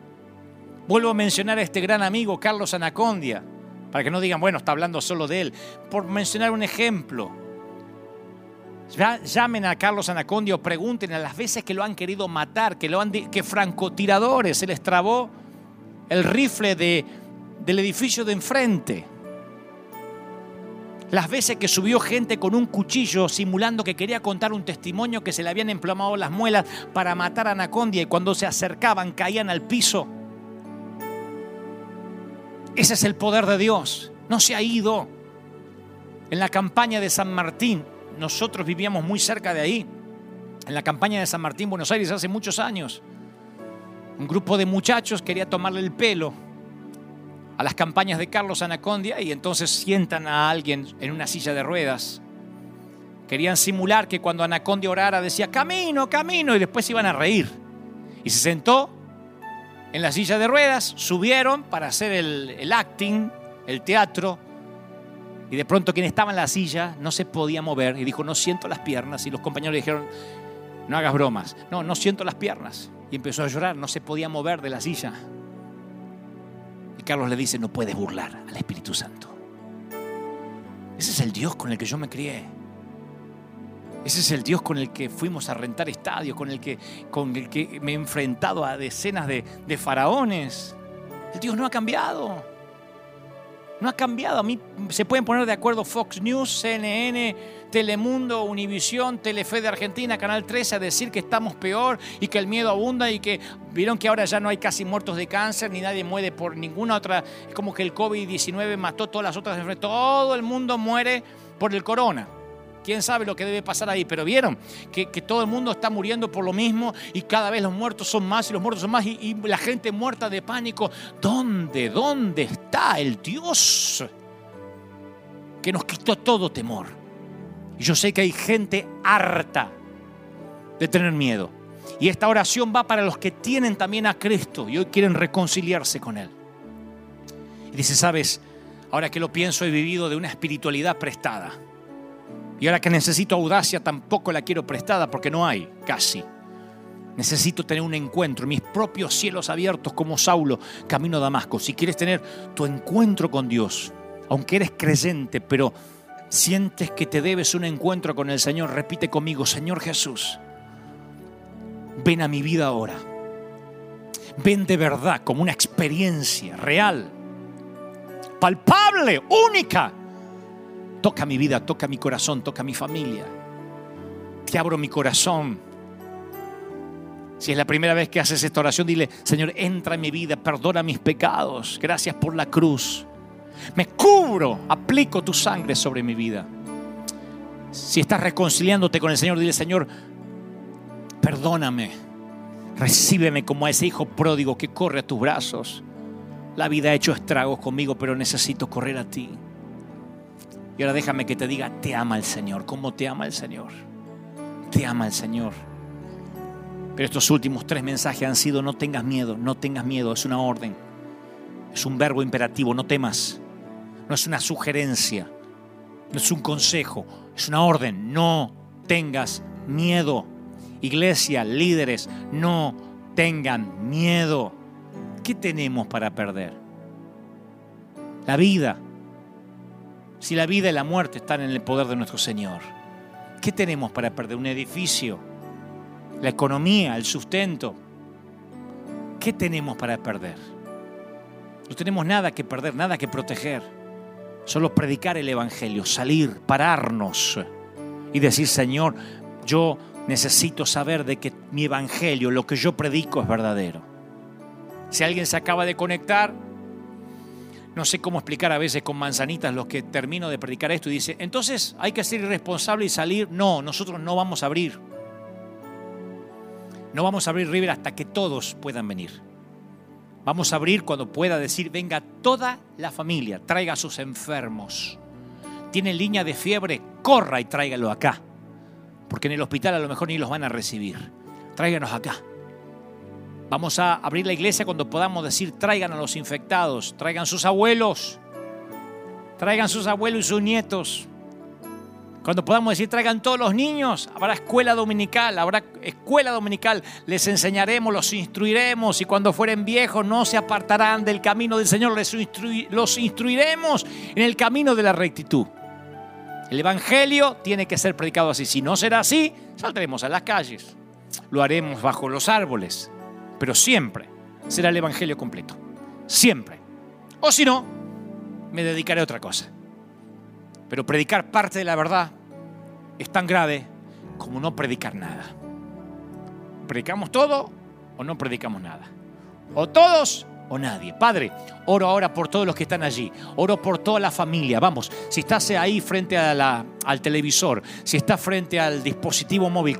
Vuelvo a mencionar a este gran amigo Carlos Anacondia para que no digan, bueno, está hablando solo de él. Por mencionar un ejemplo, llamen a Carlos Anacondio, o pregunten a las veces que lo han querido matar, que, lo han, que francotiradores se les trabó el rifle de, del edificio de enfrente. Las veces que subió gente con un cuchillo simulando que quería contar un testimonio que se le habían emplomado las muelas para matar a Anacondia y cuando se acercaban caían al piso. Ese es el poder de Dios. No se ha ido. En la campaña de San Martín, nosotros vivíamos muy cerca de ahí. En la campaña de San Martín, Buenos Aires, hace muchos años. Un grupo de muchachos quería tomarle el pelo a las campañas de Carlos Anacondia y entonces sientan a alguien en una silla de ruedas. Querían simular que cuando Anacondia orara decía, camino, camino, y después iban a reír. Y se sentó en la silla de ruedas, subieron para hacer el, acting, el teatro, y de pronto quien estaba en la silla no se podía mover y dijo, no siento las piernas. Y los compañeros dijeron, no hagas bromas. No, no siento las piernas. Y empezó a llorar, no se podía mover de la silla. Y Carlos le dice, no puedes burlar al Espíritu Santo. Ese es el Dios con el que yo me crié. Ese es el Dios con el que fuimos a rentar estadios, con el que, con el que me he enfrentado a decenas de, faraones. El Dios no ha cambiado. No ha cambiado. A mí se pueden poner de acuerdo Fox News, CNN, Telemundo, Univisión, Telefe de Argentina, Canal 13 a decir que estamos peor y que el miedo abunda y que vieron que ahora ya no hay casi muertos de cáncer ni nadie muere por ninguna otra. Es como que el COVID-19 mató todas las otras. Todo el mundo muere por el corona. ¿Quién sabe lo que debe pasar ahí? Pero vieron que, todo el mundo está muriendo por lo mismo y cada vez los muertos son más y los muertos son más y, y la gente muerta de pánico. ¿Dónde, dónde está el Dios que nos quitó todo temor? Y yo sé que hay gente harta de tener miedo. Y esta oración va para los que tienen también a Cristo y hoy quieren reconciliarse con Él. Y dice, sabes, ahora que lo pienso he vivido de una espiritualidad prestada y ahora que necesito audacia tampoco la quiero prestada porque no hay, casi. Necesito tener un encuentro, mis propios cielos abiertos como Saulo, camino a Damasco. Si quieres tener tu encuentro con Dios, aunque eres creyente, pero sientes que te debes un encuentro con el Señor, repite conmigo, Señor Jesús, ven a mi vida ahora. Ven de verdad como una experiencia real, palpable, única Toca mi vida, toca mi corazón, toca mi familia. Te abro mi corazón. Si es la primera vez que haces esta oración, dile, Señor, entra en mi vida, perdona mis pecados. Gracias por la cruz. Me cubro, aplico tu sangre sobre mi vida. Si estás reconciliándote con el Señor, dile, Señor, perdóname. Recíbeme como a ese hijo pródigo que corre a tus brazos. La vida ha hecho estragos conmigo, pero necesito correr a ti. Y ahora déjame que te diga, te ama el Señor. ¿Cómo te ama el Señor? Te ama el Señor. Pero estos últimos tres mensajes han sido, no tengas miedo, no tengas miedo. Es una orden. Es un verbo imperativo, no temas. No es una sugerencia. No es un consejo. Es una orden. No tengas miedo. Iglesia, líderes, no tengan miedo. ¿Qué tenemos para perder? La vida si la vida y la muerte están en el poder de nuestro Señor? ¿Qué tenemos para perder? ¿Un edificio? ¿La economía? ¿El sustento? ¿Qué tenemos para perder? No tenemos nada que perder, nada que proteger. Solo predicar el Evangelio, salir, pararnos y decir, Señor, yo necesito saber de que mi Evangelio, lo que yo predico es verdadero. Si alguien se acaba de conectar, no sé cómo explicar a veces con manzanitas los que termino de predicar esto y dice, entonces hay que ser irresponsable y salir. No, nosotros no vamos a abrir. No vamos a abrir River hasta que todos puedan venir. Vamos a abrir cuando pueda decir, venga toda la familia, traiga a sus enfermos. Tiene línea de fiebre, corra y tráigalo acá. Porque en el hospital a lo mejor ni los van a recibir. Tráiganos acá. Vamos a abrir la iglesia cuando podamos decir, traigan a los infectados, traigan sus abuelos, traigan sus abuelos y sus nietos. Cuando podamos decir, traigan todos los niños, habrá escuela dominical, habrá escuela dominical, les enseñaremos, los instruiremos y cuando fueren viejos no se apartarán del camino del Señor, les los instruiremos en el camino de la rectitud. El Evangelio tiene que ser predicado así. Si no será así, saldremos a las calles. Lo haremos bajo los árboles. Pero siempre será el Evangelio completo. Siempre. O si no, me dedicaré a otra cosa. Pero predicar parte de la verdad es tan grave como no predicar nada. ¿Predicamos todo o no predicamos nada? O todos o nadie. Padre, oro ahora por todos los que están allí. Oro por toda la familia. Vamos, si estás ahí frente al televisor, si estás frente al dispositivo móvil,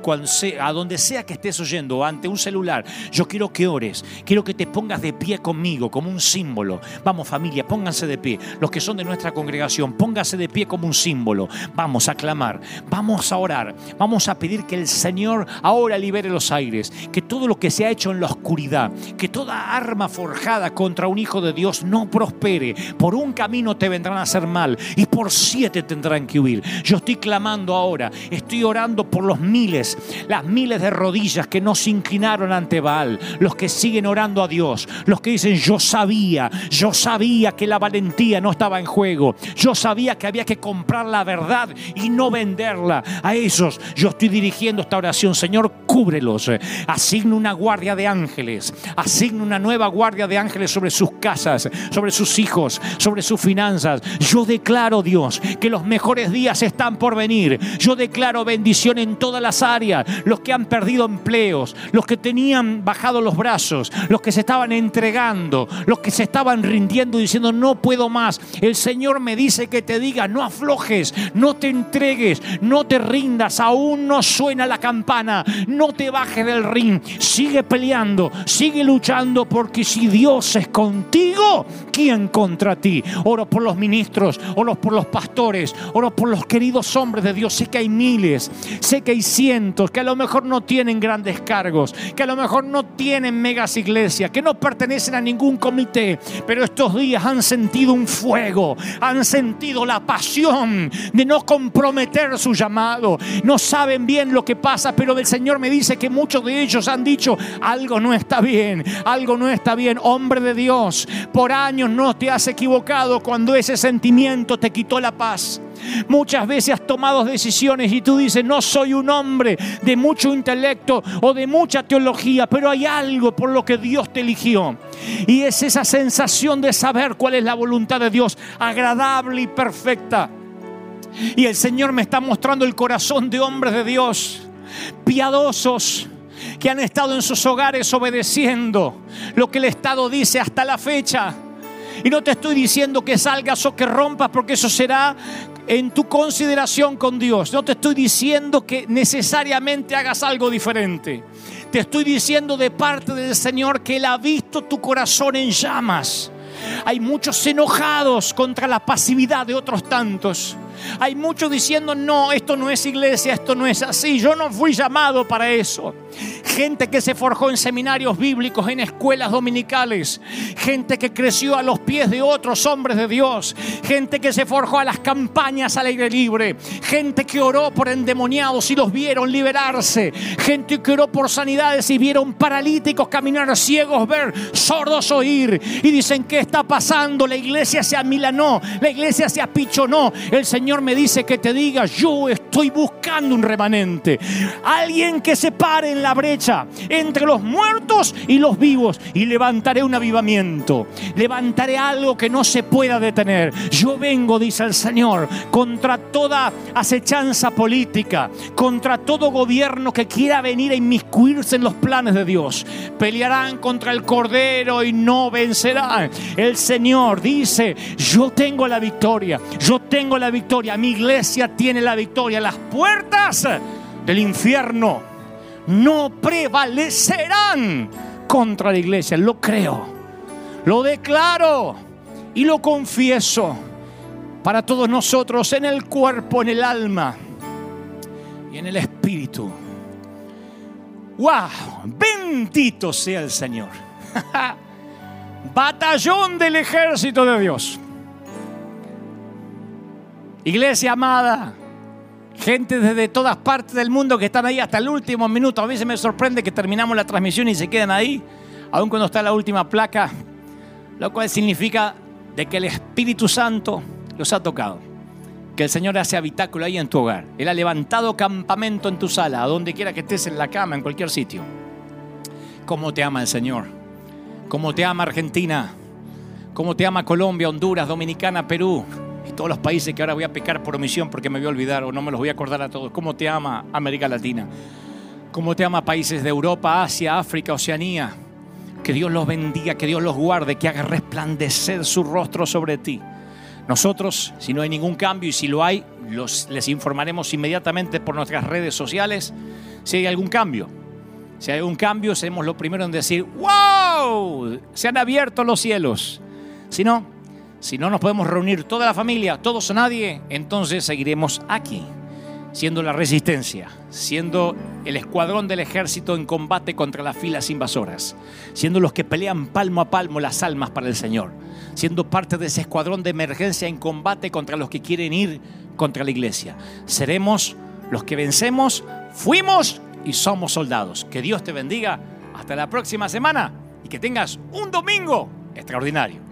a donde sea que estés oyendo, ante un celular, yo quiero que ores. Quiero que te pongas de pie conmigo como un símbolo. Vamos familia, pónganse de pie. Los que son de nuestra congregación, pónganse de pie como un símbolo. Vamos a clamar, vamos a orar, vamos a pedir que el Señor ahora libere los aires, que todo lo que se ha hecho en la oscuridad, que toda arma forjada contra un hijo de Dios no prospere. Por un camino te vendrán a hacer mal y por siete tendrán que huir. Yo estoy clamando ahora, estoy orando por los miles, las miles de rodillas que no se inclinaron ante Baal, los que siguen orando a Dios, los que dicen yo sabía, yo sabía que la valentía no estaba en juego, yo sabía que había que comprar la verdad y no venderla. A esos yo estoy dirigiendo esta oración, Señor, cúbrelos, asigna una guardia de ángeles, asigna una nueva guardia de ángeles sobre sus casas, sobre sus hijos, sobre sus finanzas. Yo declaro, Dios, que los mejores días están por venir. Yo declaro bendición en todas las áreas. Los que han perdido empleos, los que tenían bajado los brazos, los que se estaban entregando, los que se estaban rindiendo diciendo no puedo más. El Señor me dice que te diga, no aflojes, no te entregues, no te rindas, aún no suena la campana, no te bajes del ring, sigue peleando, sigue luchando porque si Dios es contigo, ¿quién contra ti? Oro por los ministros, oro por los pastores, oro por los queridos hombres de Dios. Sé que hay miles, sé que hay cientos, que a lo mejor no tienen grandes cargos, que a lo mejor no tienen megas iglesias, que no pertenecen a ningún comité, pero estos días han sentido un fuego, han sentido la pasión de no comprometer su llamado. No saben bien lo que pasa, pero el Señor me dice que muchos de ellos han dicho, algo no está bien, algo no está bien. Hombre, de Dios, por años no te has equivocado cuando ese sentimiento te quitó la paz. Muchas veces has tomado decisiones y tú dices, no soy un hombre de mucho intelecto o de mucha teología, pero hay algo por lo que Dios te eligió. Y es esa sensación de saber cuál es la voluntad de Dios, agradable y perfecta. Y el Señor me está mostrando el corazón de hombres de Dios, piadosos, que han estado en sus hogares obedeciendo lo que el Estado dice hasta la fecha. Y no te estoy diciendo que salgas o que rompas, porque eso será en tu consideración con Dios. No te estoy diciendo que necesariamente hagas algo diferente. Te estoy diciendo de parte del Señor que Él ha visto tu corazón en llamas. Hay muchos enojados contra la pasividad de otros tantos. Hay muchos diciendo, no, esto no es iglesia, esto no es así, yo no fui llamado para eso. Gente que se forjó en seminarios bíblicos, en escuelas dominicales, gente que creció a los pies de otros hombres de Dios, gente que se forjó a las campañas al aire libre, gente que oró por endemoniados y los vieron liberarse, gente que oró por sanidades y vieron paralíticos caminar, ciegos ver, sordos oír. Y dicen, ¿qué está pasando? La iglesia se amilanó, la iglesia se apichonó, el Señor me dice que te diga, yo estoy buscando un remanente. Alguien que se pare en la brecha entre los muertos y los vivos y levantaré un avivamiento. Levantaré algo que no se pueda detener. Yo vengo, dice el Señor, contra toda acechanza política, contra todo gobierno que quiera venir a inmiscuirse en los planes de Dios. Pelearán contra el Cordero y no vencerán. El Señor dice, yo tengo la victoria, yo tengo la victoria mi iglesia tiene la victoria. Las puertas del infierno no prevalecerán contra la iglesia. Lo creo. Lo declaro y lo confieso para todos nosotros en el cuerpo, en el alma y en el espíritu. ¡Wow! Bendito sea el Señor. Batallón del ejército de Dios. Iglesia amada, gente desde todas partes del mundo que están ahí hasta el último minuto. A veces me sorprende que terminamos la transmisión y se quedan ahí, aun cuando está la última placa, lo cual significa de que el Espíritu Santo los ha tocado. Que el Señor hace habitáculo ahí en tu hogar. Él ha levantado campamento en tu sala, a donde quiera que estés en la cama, en cualquier sitio. ¿Cómo te ama el Señor? ¿Cómo te ama Argentina? ¿Cómo te ama Colombia, Honduras, Dominicana, Perú? Todos los países que ahora voy a pecar por omisión porque me voy a olvidar o no me los voy a acordar a todos. ¿Cómo te ama América Latina? ¿Cómo te ama países de Europa, Asia, África, Oceanía? Que Dios los bendiga, que Dios los guarde, que haga resplandecer su rostro sobre ti. Nosotros, si no hay ningún cambio y si lo hay, los, les informaremos inmediatamente por nuestras redes sociales si hay algún cambio. Si hay algún cambio, seremos los primeros en decir, wow, se han abierto los cielos. Si no, si no nos podemos reunir toda la familia, todos o nadie, entonces seguiremos aquí, siendo la resistencia, siendo el escuadrón del ejército en combate contra las filas invasoras, siendo los que pelean palmo a palmo las almas para el Señor, siendo parte de ese escuadrón de emergencia en combate contra los que quieren ir contra la iglesia. Seremos los que vencemos, fuimos y somos soldados. Que Dios te bendiga. Hasta la próxima semana y que tengas un domingo extraordinario.